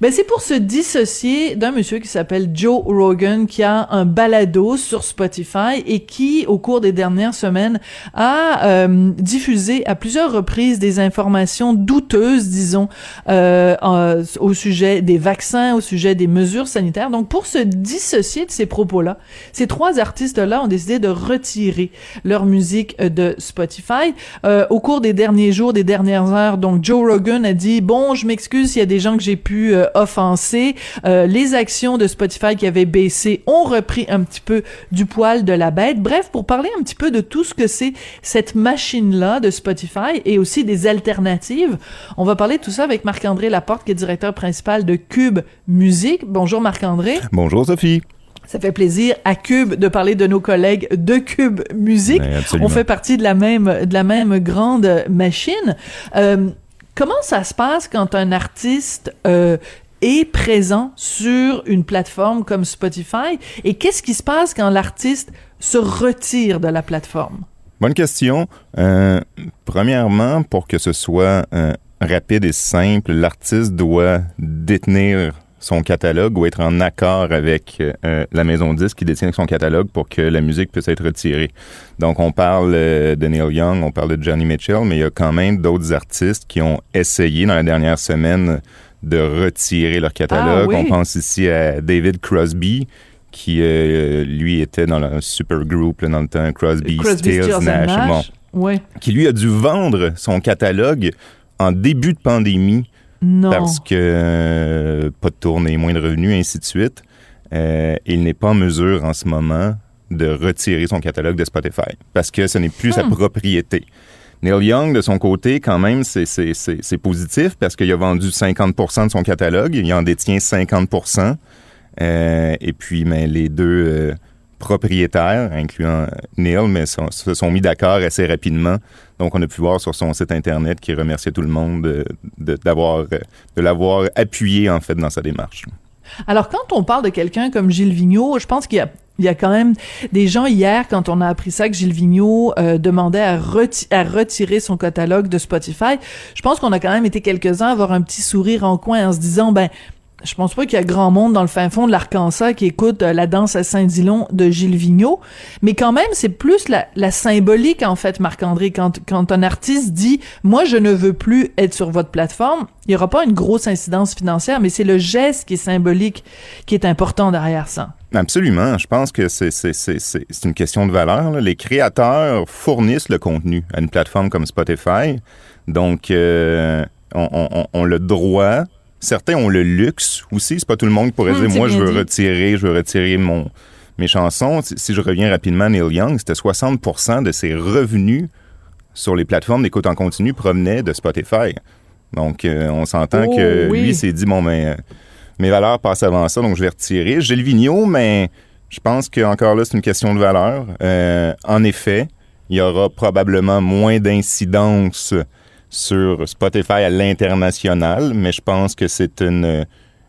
Ben, c'est pour se dissocier d'un monsieur qui s'appelle Joe Rogan, qui a un balado sur Spotify et qui, au cours des dernières semaines, a euh, diffusé à plusieurs reprises des informations douteuses, disons, euh, euh, au sujet des vaccins, au sujet des mesures sanitaires. Donc, pour se dissocier de ces propos-là, ces trois artistes-là ont décidé de retirer leur musique euh, de Spotify. Euh, au cours des derniers jours, des dernières heures, donc Joe Rogan a dit bon, je m'excuse s'il y a des gens que j'ai pu offenser. Les actions de Spotify qui avaient baissé ont repris un petit peu du poil de la bête. Bref, pour parler un petit peu de tout ce que c'est cette machine-là de Spotify et aussi des alternatives, on va parler de tout ça avec Marc-André Laporte qui est directeur principal de Cube Musique. Bonjour Marc-André. Bonjour Sophie. Ça fait plaisir à Cube de parler de nos collègues de Cube Musique. Oui, On fait partie de la même de la même grande machine. Euh, comment ça se passe quand un artiste euh, est présent sur une plateforme comme Spotify? Et qu'est-ce qui se passe quand l'artiste se retire de la plateforme? Bonne question. Euh, premièrement, pour que ce soit euh, rapide et simple, l'artiste doit détenir son catalogue ou être en accord avec euh, la maison disque qui détient son catalogue pour que la musique puisse être retirée. Donc on parle euh, de Neil Young, on parle de Johnny Mitchell, mais il y a quand même d'autres artistes qui ont essayé dans la dernière semaine de retirer leur catalogue. Ah, oui. On pense ici à David Crosby qui euh, lui était dans un super groupe là, dans le temps Crosby, Crosby, Stills, Nash, Nash. bon, Ouais. qui lui a dû vendre son catalogue en début de pandémie Non. parce que euh, pas de tournée, moins de revenus, ainsi de suite. Euh, il n'est pas en mesure en ce moment de retirer son catalogue de Spotify parce que ce n'est plus sa Hmm. propriété. Neil Young, de son côté, quand même, c'est, positif parce qu'il a vendu 50% de son catalogue. Il en détient 50% euh, Et puis, mais les deux euh, propriétaires, incluant Neil, mais se sont mis d'accord assez rapidement. Donc, on a pu voir sur son site Internet qu'il remerciait tout le monde de, de, d'avoir, de l'avoir appuyé, en fait, dans sa démarche. Alors, quand on parle de quelqu'un comme Gilles Vigneault, je pense qu'il y a il y a quand même des gens hier, quand on a appris ça, que Gilles Vigneault euh, demandait à, retirer son catalogue de Spotify. Je pense qu'on a quand même été quelques-uns à avoir un petit sourire en coin en se disant, ben, je pense pas qu'il y a grand monde dans le fin fond de l'Arkansas qui écoute euh, la danse à Saint-Dillon de Gilles Vigneault, mais quand même c'est plus la, symbolique en fait Marc-André quand un artiste dit moi je ne veux plus être sur votre plateforme, il y aura pas une grosse incidence financière mais c'est le geste qui est symbolique qui est important derrière ça. Absolument, je pense que c'est une question de valeur. Les créateurs fournissent le contenu à une plateforme comme Spotify, donc euh, on, on, on le droit Certains ont le luxe aussi. C'est pas tout le monde qui pourrait hum, dire, moi, je veux retirer, je veux retirer mon, mes chansons. Si je reviens rapidement à Neil Young, c'était 60% de ses revenus sur les plateformes d'écoute en continu provenaient de Spotify. Donc, euh, on s'entend que oh, lui s'est dit, bon, mais ben, mes valeurs passent avant ça, donc je vais retirer. J'ai le Vigneault, mais je pense qu'encore là, c'est une question de valeur. Euh, en effet, il y aura probablement moins d'incidence sur Spotify à l'international, mais je pense que c'est une,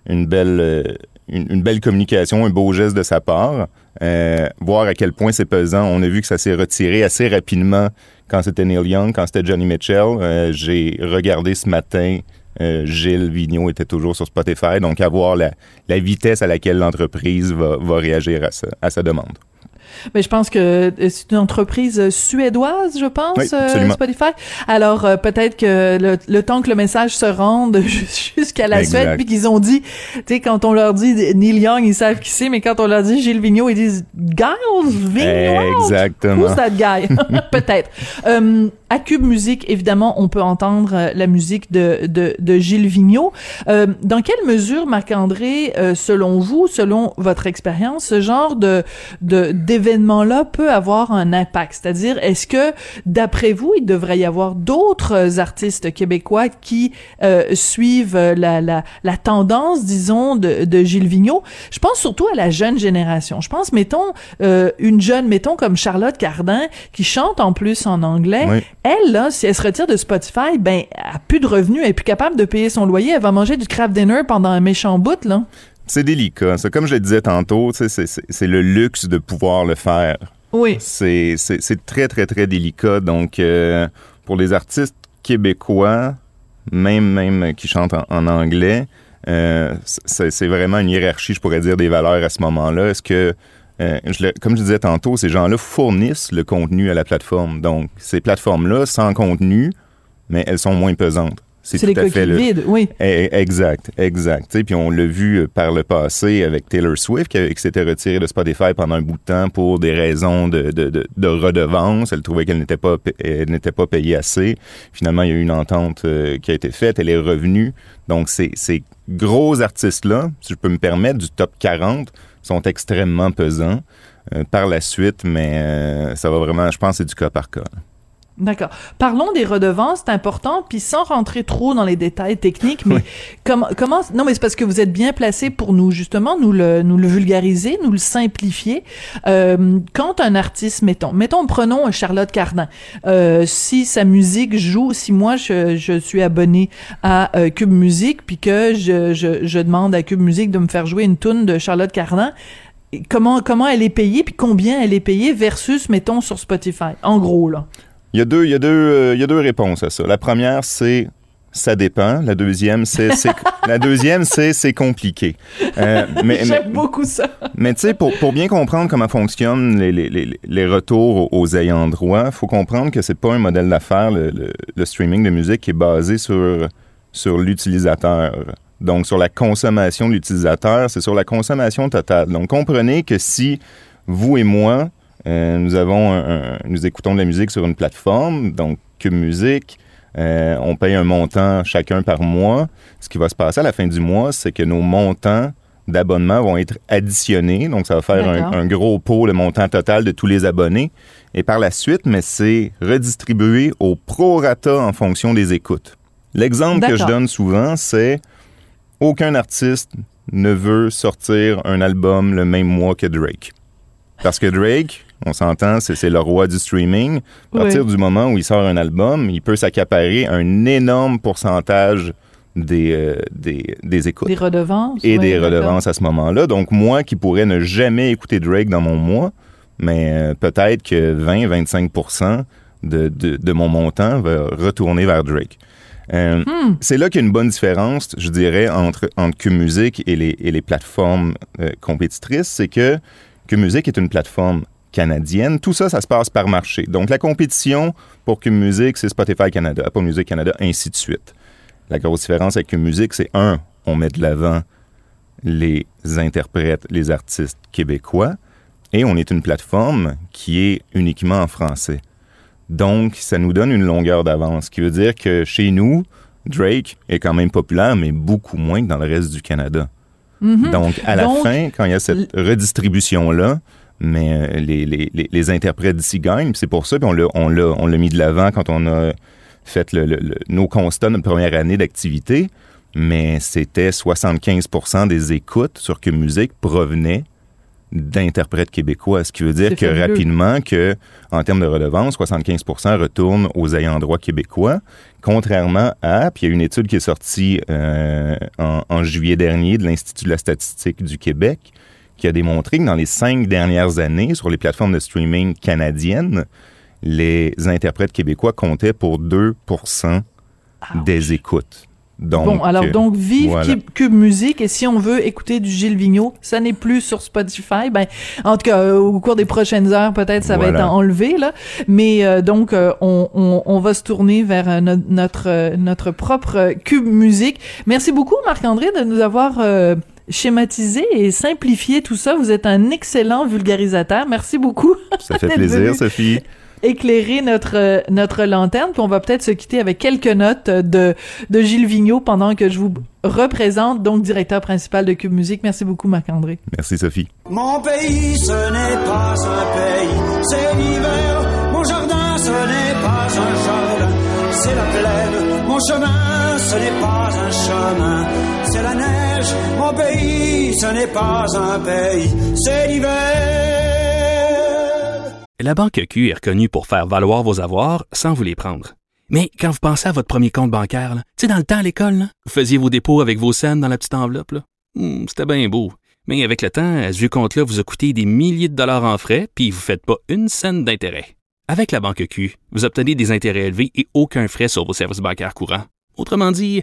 une belle euh, une, belle communication, un beau geste de sa part. Euh, voir à quel point c'est pesant. On a vu que ça s'est retiré assez rapidement quand c'était Neil Young, quand c'était Johnny Mitchell. Euh, j'ai regardé ce matin, Gilles Vigneault était toujours sur Spotify, donc à voir la, la vitesse à laquelle l'entreprise va, va réagir à, à sa demande. Mais je pense que euh, c'est une entreprise suédoise, je pense, euh, Spotify. Alors euh, peut-être que le, temps que le message se rende jusqu'à la Suède, puis qu'ils ont dit, tu sais, quand on leur dit Neil Young, ils savent qui c'est, mais quand on leur dit Gilles Vigneault, ils disent Giles Vigneault? Exactement. Who's that guy? peut-être. à Cube Musique, évidemment, on peut entendre la musique de, de, de Gilles Vigneault. dans quelle mesure, Marc-André, selon vous, selon votre expérience, ce genre de, de événement-là peut avoir un impact? C'est-à-dire, est-ce que, d'après vous, il devrait y avoir d'autres artistes québécois qui euh, suivent la, la, la, tendance, disons, de, de Gilles Vigneault? Je pense surtout à la jeune génération. Je pense, mettons, euh, une jeune, mettons, comme Charlotte Cardin, qui chante en plus en anglais. Elle, là, si elle se retire de Spotify, ben, elle a plus de revenus, elle est plus capable de payer son loyer, elle va manger du craft dinner pendant un méchant bout, là c'est délicat. C'est comme je le disais tantôt, c'est le luxe de pouvoir le faire. Oui. C'est très, très, très délicat. Donc, euh, pour les artistes québécois, même, même qui chantent en, anglais, euh, c'est vraiment une hiérarchie, je pourrais dire, des valeurs à ce moment-là. Est-ce que, euh, comme je disais tantôt, ces gens-là fournissent le contenu à la plateforme. Donc, ces plateformes-là, sans contenu, mais elles sont moins pesantes. C'est les coquilles vides, oui. Eh, exact, exact. puis on l'a vu euh, par le passé avec Taylor Swift qui, s'était retirée de Spotify pendant un bout de temps pour des raisons de, de, de, redevance. Elle trouvait qu'elle n'était pas n'était pas payée assez. Finalement, il y a eu une entente euh, qui a été faite. Elle est revenue. Donc ces, ces gros artistes là, si je peux me permettre, du top 40, sont extrêmement pesants euh, par la suite, mais ça va vraiment, je pense, c'est du cas par cas. D'accord. Parlons des redevances, c'est important, puis sans rentrer trop dans les détails techniques, mais comment, comment, non, mais c'est parce que vous êtes bien placé pour nous, justement, nous le, nous le vulgariser, nous le simplifier. Euh, quand un artiste, mettons, mettons, prenons Charlotte Cardin, euh, si sa musique joue, si moi je, je suis abonné à euh, Cube Musique, puis que je, je, je demande à Cube Musique de me faire jouer une tune de Charlotte Cardin, comment comment elle est payée puis combien elle est payée versus mettons sur Spotify? En gros là il y a deux, il y a deux, euh, il y a deux réponses à ça. La première, c'est ça dépend. La deuxième, c'est la deuxième, c'est c'est compliqué. Euh, mais, J'aime beaucoup ça. Mais tu sais, pour, pour bien comprendre comment fonctionnent les, les, les, retours aux, ayants droit, faut comprendre que c'est pas un modèle d'affaires le, le, streaming de musique qui est basé sur sur l'utilisateur. Donc sur la consommation de l'utilisateur, c'est sur la consommation totale. Donc comprenez que si vous et moi euh, nous avons nous écoutons de la musique sur une plateforme, donc Cube Musique. Euh, on paye un montant chacun par mois. Ce qui va se passer à la fin du mois, c'est que nos montants d'abonnements vont être additionnés. Donc, ça va faire un, un, gros pot, le montant total de tous les abonnés. Et par la suite, mais c'est redistribué au prorata en fonction des écoutes. L'exemple que je donne souvent, c'est aucun artiste ne veut sortir un album le même mois que Drake. Parce que Drake, on s'entend, c'est le roi du streaming. À partir du moment où il sort un album, il peut s'accaparer un énorme pourcentage des, euh, des, des, écoutes. Des redevances. Et des redevances à ce moment-là. Donc, moi qui pourrais ne jamais écouter Drake dans mon mois, mais euh, peut-être que 20-25 de, de, de, mon montant va retourner vers Drake. Euh, hmm. C'est là qu'il y a une bonne différence, je dirais, entre, entre QMusic et les, et les plateformes compétitrices. C'est que QMusic est une plateforme canadienne. Tout ça, ça se passe par marché. Donc, la compétition pour QMusic, c'est Spotify Canada, Apple Music Canada, ainsi de suite. La grosse différence avec QMusic, c'est un, on met de l'avant les interprètes, les artistes québécois, et on est une plateforme qui est uniquement en français. Donc, ça nous donne une longueur d'avance, ce qui veut dire que chez nous, Drake est quand même populaire, mais beaucoup moins que dans le reste du Canada. Mm-hmm. Donc, à la fin, quand il y a cette redistribution-là, mais euh, les, les, les, interprètes d'ici gagnent. C'est pour ça, qu'on l'a, on l'a, on l'a mis de l'avant quand on a fait le, nos constats de notre première année d'activité. Mais c'était 75% des écoutes sur que musique provenaient d'interprètes québécois, ce qui veut dire que rapidement, que en termes de redevance, 75% retournent aux ayants droit québécois, contrairement à, puis il y a une étude qui est sortie euh, en, juillet dernier de l'Institut de la statistique du Québec, qui a démontré que dans les cinq dernières années, sur les plateformes de streaming canadiennes, les interprètes québécois comptaient pour 2 des écoutes bon, alors donc vive Cube, Musique et si on veut écouter du Gilles Vigneault, ça n'est plus sur Spotify. Ben, en tout cas, euh, au cours des prochaines heures, peut-être ça va être enlevé là. Mais euh, donc euh, on, on, on, va se tourner vers notre notre propre Cube Musique. Merci beaucoup Marc-André de nous avoir schématisé et simplifié tout ça. Vous êtes un excellent vulgarisateur. Merci beaucoup. Ça fait plaisir, Sophie éclairer notre notre lanterne. Puis on va peut-être se quitter avec quelques notes de de Gilles Vigneault pendant que je vous représente, donc directeur principal de Cube Musique. Merci beaucoup, Marc-André. Merci, Sophie. Mon pays, ce n'est pas un pays, c'est l'hiver. Mon jardin, ce n'est pas un jardin, c'est la plaine. Mon chemin, ce n'est pas un chemin, c'est la neige. Mon pays, ce n'est pas un pays, c'est l'hiver. La Banque Q est reconnue pour faire valoir vos avoirs sans vous les prendre. Mais quand vous pensez à votre premier compte bancaire, tu sais, dans le temps à l'école, vous faisiez vos dépôts avec vos scènes dans la petite enveloppe. Hmm, c'était bien beau. Mais avec le temps, ce vieux compte-là vous a coûté des milliers de dollars en frais, puis vous ne faites pas une scène d'intérêt. Avec la Banque Q, vous obtenez des intérêts élevés et aucun frais sur vos services bancaires courants. Autrement dit,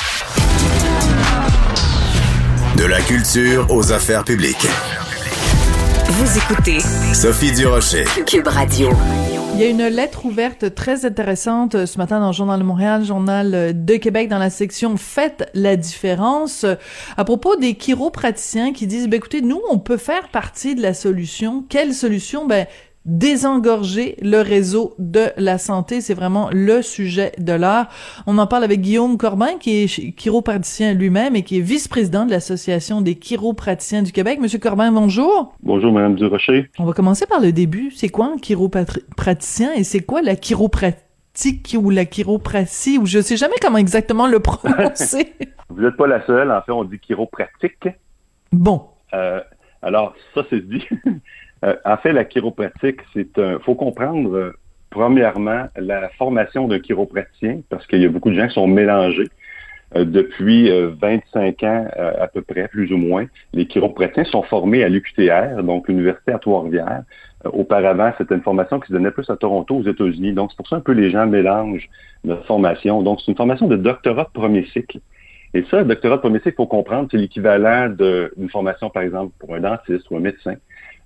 De la culture aux affaires publiques. Vous écoutez Sophie Durocher. Cube Radio. Il y a une lettre ouverte très intéressante euh, ce matin dans le Journal de Montréal, Journal euh, de Québec, dans la section Faites la différence, à propos des chiropraticiens qui disent, ben, écoutez, nous, on peut faire partie de la solution. Quelle solution? Ben, désengorger le réseau de la santé. C'est vraiment le sujet de l'heure. On en parle avec Guillaume Corbin, qui est chiropraticien lui-même et qui est vice-président de l'Association des chiropraticiens du Québec. Monsieur Corbin, bonjour. Bonjour, Madame Durocher. On va commencer par le début. C'est quoi un chiropraticien et c'est quoi la chiropratique ou la chiropratie? Ou je sais jamais comment exactement le prononcer. Vous n'êtes pas la seule. En fait, on dit chiropratique. Bon. Euh, alors, ça, c'est dit. Euh, en fait, la chiropratique, c'est un. faut comprendre euh, premièrement, la formation d'un chiropraticien, parce qu'il y a beaucoup de gens qui sont mélangés. Euh, depuis 25 ans à peu près, plus ou moins, les chiropraticiens sont formés à l'UQTR, donc l'Université à Trois-Rivières. auparavant, c'était une formation qui se donnait plus à Toronto, aux États-Unis. Donc, c'est pour ça un peu les gens mélangent notre formation. Donc, c'est une formation de doctorat de premier cycle. Et ça, le doctorat de premier cycle, il faut comprendre, c'est l'équivalent d'une formation, par exemple, pour un dentiste ou un médecin.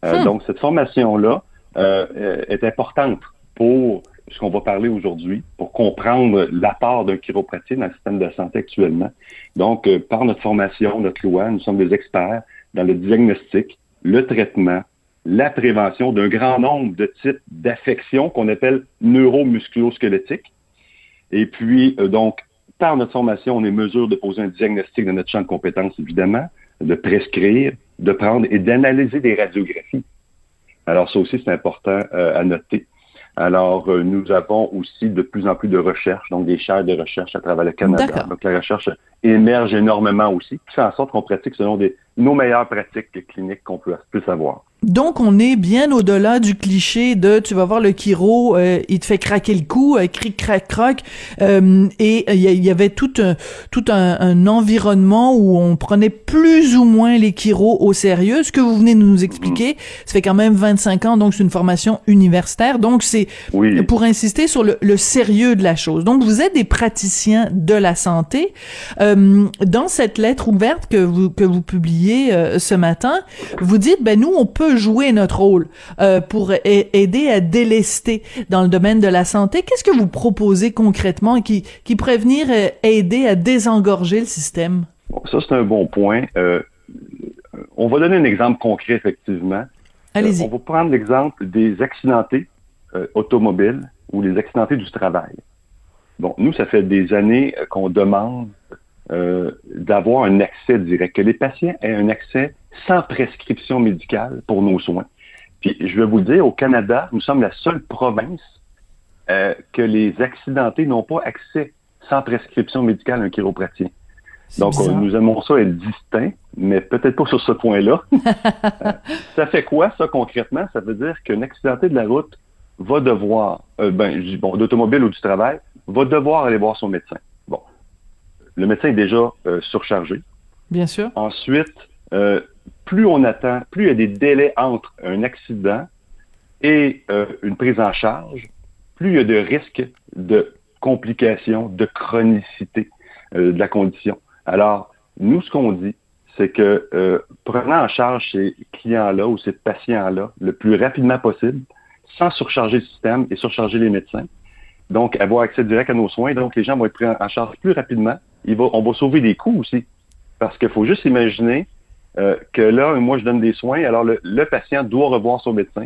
Euh, hmm. Donc, cette formation-là euh, est importante pour ce qu'on va parler aujourd'hui, pour comprendre l'apport d'un chiropraticien dans le système de santé actuellement. Donc, euh, par notre formation, notre loi, nous sommes des experts dans le diagnostic, le traitement, la prévention d'un grand nombre de types d'affections qu'on appelle neuromusculosquelettiques. Et puis, donc, par notre formation, on est mesure de poser un diagnostic de notre champ de compétences, évidemment, de prescrire, de prendre et d'analyser des radiographies. Alors, ça aussi, c'est important euh, à noter. Alors, euh, nous avons aussi de plus en plus de recherches, donc des chaires de recherche à travers le Canada. Donc, la recherche émerge énormément aussi, qui fait en sorte qu'on pratique selon des, nos meilleures pratiques cliniques qu'on peut, peut avoir. Donc, on est bien au-delà du cliché de tu vas voir le chiro, euh, il te fait craquer le cou, euh, cric, crac, croc. Euh, et il y, avait tout un, tout un, environnement où on prenait plus ou moins les chiros au sérieux. Ce que vous venez de nous expliquer, ça fait quand même 25 ans, donc c'est une formation universitaire. Donc, c'est pour insister sur le, le, sérieux de la chose. Donc, vous êtes des praticiens de la santé. dans cette lettre ouverte que vous, que vous publiez ce matin, vous dites, ben nous, on peut jouer notre rôle euh, pour aider à délester dans le domaine de la santé? Qu'est-ce que vous proposez concrètement qui, qui pourrait venir euh, aider à désengorger le système? ça, c'est un bon point. Euh, on va donner un exemple concret, effectivement. Allez-y. on va prendre l'exemple des accidentés automobiles ou les accidentés du travail. Bon, nous, ça fait des années qu'on demande d'avoir un accès direct, que les patients aient un accès sans prescription médicale pour nos soins. Puis je vais vous dire, au Canada, nous sommes la seule province euh, que les accidentés n'ont pas accès sans prescription médicale à un chiropraticien. Donc, nous aimons ça être distincts, mais peut-être pas sur ce point-là. Euh, ça fait quoi, ça, concrètement? Ça veut dire qu'un accidenté de la route va devoir, euh, ben, je dis, bon, d'automobile ou du travail, va devoir aller voir son médecin. Le médecin est déjà surchargé. Bien sûr. Ensuite, plus on attend, plus il y a des délais entre un accident et euh, une prise en charge, plus il y a de risques de complications, de chronicité euh, de la condition. Alors, nous, ce qu'on dit, c'est que euh, prenant en charge ces clients-là ou ces patients-là le plus rapidement possible, sans surcharger le système et surcharger les médecins, donc avoir accès direct à nos soins, donc les gens vont être pris en charge plus rapidement. Il va, on va sauver des coûts aussi. Parce qu'il faut juste imaginer euh, que là, moi, je donne des soins, alors le, patient doit revoir son médecin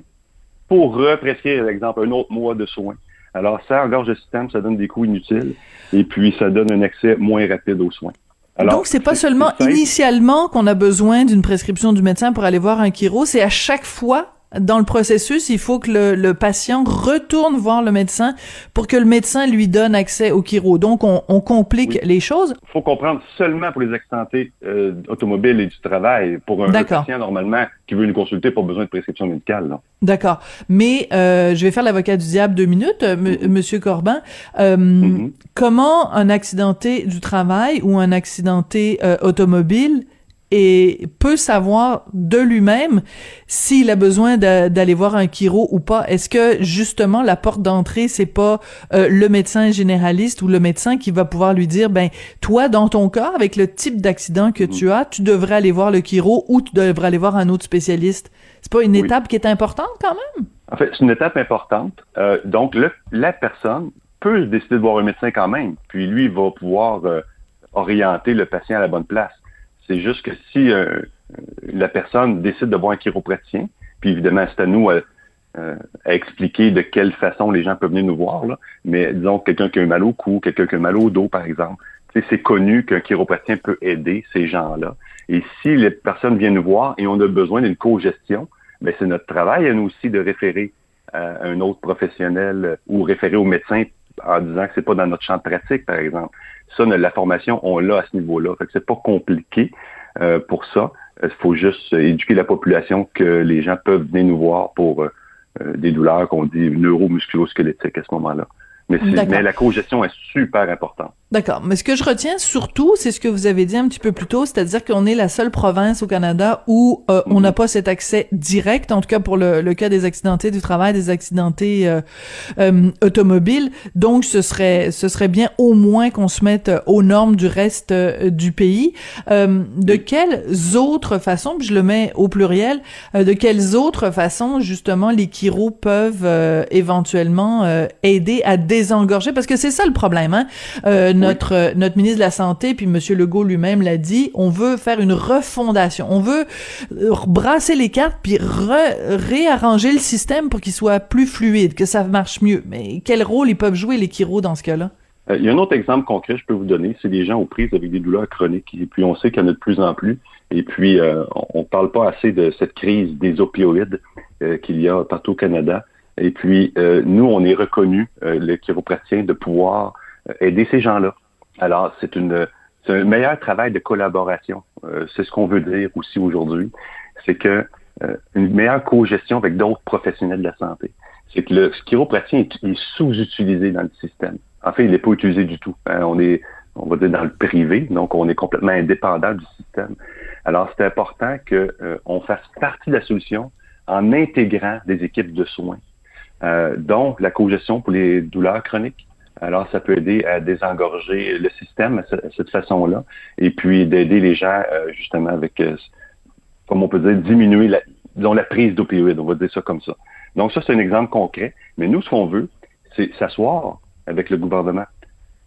pour represcrire, par exemple, un autre mois de soins. Alors, ça engorge le système, ça donne des coûts inutiles, et puis ça donne un accès moins rapide aux soins. Alors, Donc, c'est pas seulement initialement qu'on a besoin d'une prescription du médecin pour aller voir un chiro, c'est à chaque fois dans le processus, il faut que le, patient retourne voir le médecin pour que le médecin lui donne accès au chiro. Donc, on, complique les choses. Il faut comprendre seulement pour les accidentés euh, automobiles et du travail. Pour un, patient, normalement, qui veut nous consulter pour besoin de prescription médicale. D'accord. Mais euh, je vais faire l'avocat du diable deux minutes, mm-hmm. Monsieur Corbin. Euh, mm-hmm. Comment un accidenté du travail ou un accidenté automobile et peut savoir de lui-même s'il a besoin d'aller voir un chiro ou pas. Est-ce que justement la porte d'entrée c'est pas euh, le médecin généraliste ou le médecin qui va pouvoir lui dire ben toi dans ton cas avec le type d'accident que tu as, tu devrais aller voir le chiro ou tu devrais aller voir un autre spécialiste? C'est pas une étape qui est importante quand même? En fait, c'est une étape importante. Euh, donc le, la personne peut décider de voir un médecin quand même, puis lui va pouvoir euh, orienter le patient à la bonne place. C'est juste que si euh, la personne décide de voir un chiropraticien, puis évidemment, c'est à nous euh, à, expliquer de quelle façon les gens peuvent venir nous voir, mais disons quelqu'un qui a un mal au cou, quelqu'un qui a un mal au dos, par exemple. C'est connu qu'un chiropraticien peut aider ces gens-là. Et si les personnes viennent nous voir et on a besoin d'une co-gestion, ben c'est notre travail à nous aussi de référer à un autre professionnel ou référer au médecin en disant que c'est pas dans notre champ pratique, par exemple. Ça, la formation, on l'a à ce niveau-là. Fait que c'est pas compliqué euh, pour ça. Il faut juste éduquer la population que les gens peuvent venir nous voir pour euh, euh, des douleurs qu'on dit neuromusculo-squelettiques à ce moment-là. Mais, mais la congestion est super importante. D'accord. Mais ce que je retiens surtout, c'est ce que vous avez dit un petit peu plus tôt, c'est-à-dire qu'on est la seule province au Canada où euh, on n'a pas cet accès direct, en tout cas pour le, le cas des accidentés du travail, des accidentés euh, euh, automobiles. Donc, ce serait, ce serait bien au moins qu'on se mette aux normes du reste du pays. de quelles autres façons, puis je le mets au pluriel, de quelles autres façons justement les chiro peuvent éventuellement aider à désengorger, parce que c'est ça le problème, hein? notre euh, notre ministre de la santé puis Monsieur Legault lui-même l'a dit, on veut faire une refondation, on veut euh, brasser les cartes puis réarranger le système pour qu'il soit plus fluide, que ça marche mieux. Mais quel rôle ils peuvent jouer les chiro dans ce cas-là? Euh, Il y a un autre exemple concret que je peux vous donner, c'est des gens aux prises avec des douleurs chroniques et puis on sait qu'il y en a de plus en plus. Et puis, on ne parle pas assez de cette crise des opioïdes qu'il y a partout au Canada. Et puis, nous, on est reconnu, les chiropratiens, de pouvoir euh, aider ces gens-là. Alors, c'est une un meilleur travail de collaboration. Euh, c'est ce qu'on veut dire aussi aujourd'hui. C'est que euh, une meilleure co-gestion avec d'autres professionnels de la santé. C'est que le chiropraticien est, sous-utilisé dans le système. En fait, il n'est pas utilisé du tout. Hein. on est, on va dire, dans le privé, donc on est complètement indépendant du système. Alors, c'est important qu'on fasse partie de la solution en intégrant des équipes de soins, euh, dont la co-gestion pour les douleurs chroniques, alors, ça peut aider à désengorger le système de cette façon-là, et puis d'aider les gens euh, justement avec, euh, comme on peut dire, diminuer la, disons, la prise d'opioïdes, on va dire ça comme ça. Donc ça, c'est un exemple concret. Mais nous, ce qu'on veut, c'est s'asseoir avec le gouvernement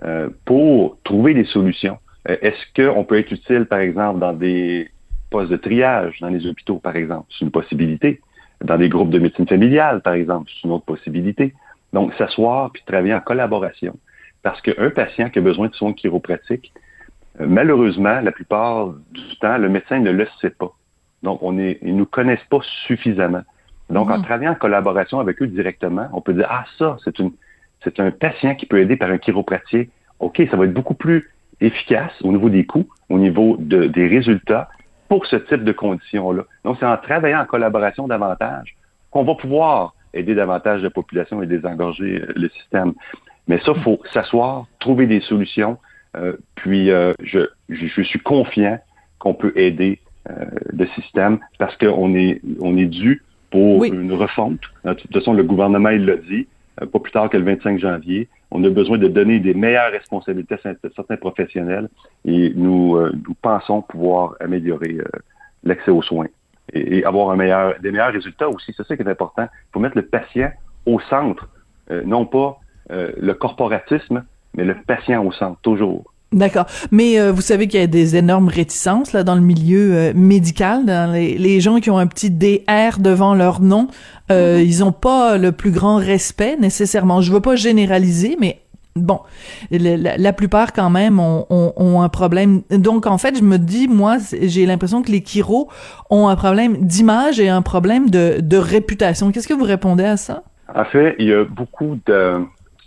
euh, pour trouver des solutions. Est-ce qu'on peut être utile, par exemple, dans des postes de triage dans les hôpitaux, par exemple? C'est une possibilité. Dans des groupes de médecine familiale, par exemple, c'est une autre possibilité. Donc, s'asseoir puis travailler en collaboration. Parce qu'un patient qui a besoin de soins chiropratiques, euh, malheureusement, la plupart du temps, le médecin ne le sait pas. Donc, on est, ils ne nous connaissent pas suffisamment. Donc, en mm. travaillant en collaboration avec eux directement, on peut dire, ah, ça, c'est une, c'est un patient qui peut aider par un chiropraticien. OK, ça va être beaucoup plus efficace au niveau des coûts, au niveau de, des résultats pour ce type de conditions-là. Donc, c'est en travaillant en collaboration davantage qu'on va pouvoir aider davantage la population et désengorger euh, le système. Mais ça, il faut s'asseoir, trouver des solutions, euh, puis euh, je, je, suis confiant qu'on peut aider le système parce qu'on est, on est dû pour une refonte. De toute façon, le gouvernement, il l'a dit, pas plus tard que le 25 janvier. On a besoin de donner des meilleures responsabilités à certains professionnels et nous, nous pensons pouvoir améliorer l'accès aux soins et, avoir un meilleur, des meilleurs résultats aussi. C'est ça qui est important. Il faut mettre le patient au centre, euh, non pas euh, le corporatisme, mais le patient au centre, toujours. D'accord. Mais euh, vous savez qu'il y a des énormes réticences là dans le milieu médical, dans les, les, gens qui ont un petit DR devant leur nom, mm-hmm. ils ont pas le plus grand respect nécessairement. Je veux pas généraliser, mais bon, la, plupart quand même ont, un problème. Donc en fait, je me dis, moi, j'ai l'impression que les Kiro ont un problème d'image et un problème de, réputation. Qu'est-ce que vous répondez à ça? En fait, il y a beaucoup de,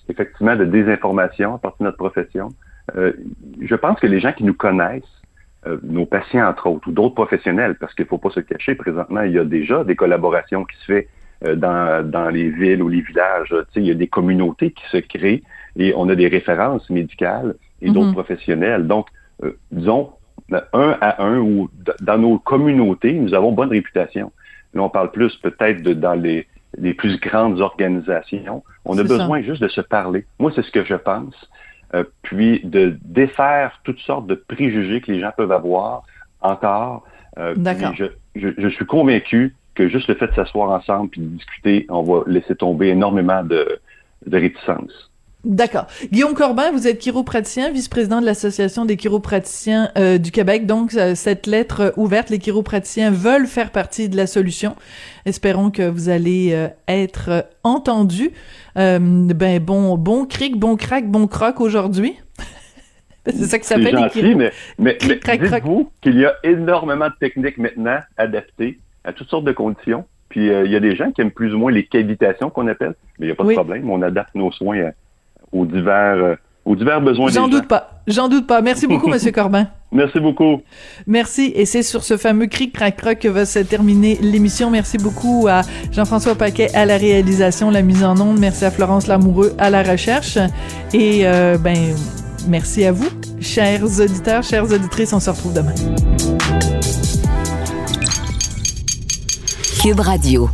effectivement, de désinformation à partir de notre profession. Euh, je pense que les gens qui nous connaissent, euh, nos patients entre autres, ou d'autres professionnels, parce qu'il ne faut pas se cacher, présentement, il y a déjà des collaborations qui se font euh, dans, dans les villes ou les villages. il y a des communautés qui se créent et on a des références médicales et d'autres mhm. professionnels. Donc, euh, disons, un à un ou dans nos communautés, nous avons bonne réputation. Là, on parle plus peut-être de, dans les, les plus grandes organisations. On a besoin juste de se parler. Moi, c'est ce que je pense. Euh, puis de défaire toutes sortes de préjugés que les gens peuvent avoir encore. Euh, D'accord. Je, je, je, suis convaincu que juste le fait de s'asseoir ensemble puis de discuter, on va laisser tomber énormément de, de réticences. D'accord. Guillaume Corbin, vous êtes chiropraticien, vice-président de l'Association des chiropraticiens euh, du Québec. Donc, euh, cette lettre ouverte, les chiropraticiens veulent faire partie de la solution. Espérons que vous allez euh, être entendus. ben, bon, bon cric, bon crack, bon croc aujourd'hui. C'est ça que ça s'appelle. C'est gentil, mais, mais, mais dites-vous qu'il y a énormément de techniques maintenant adaptées à toutes sortes de conditions. Puis, il y a des gens qui aiment plus ou moins les cavitations qu'on appelle, mais il n'y a pas de problème. On adapte nos soins à aux divers, euh, aux divers besoins J'en doute pas. J'en doute pas. Merci beaucoup, Monsieur Corbin. Merci beaucoup. Merci. Et c'est sur ce fameux cri crac croc que va se terminer l'émission. Merci beaucoup à Jean-François Paquet à la réalisation, la mise en onde. Merci à Florence Lamoureux à la recherche. Et euh, ben, merci à vous, chers auditeurs, chères auditrices. On se retrouve demain. Cube Radio.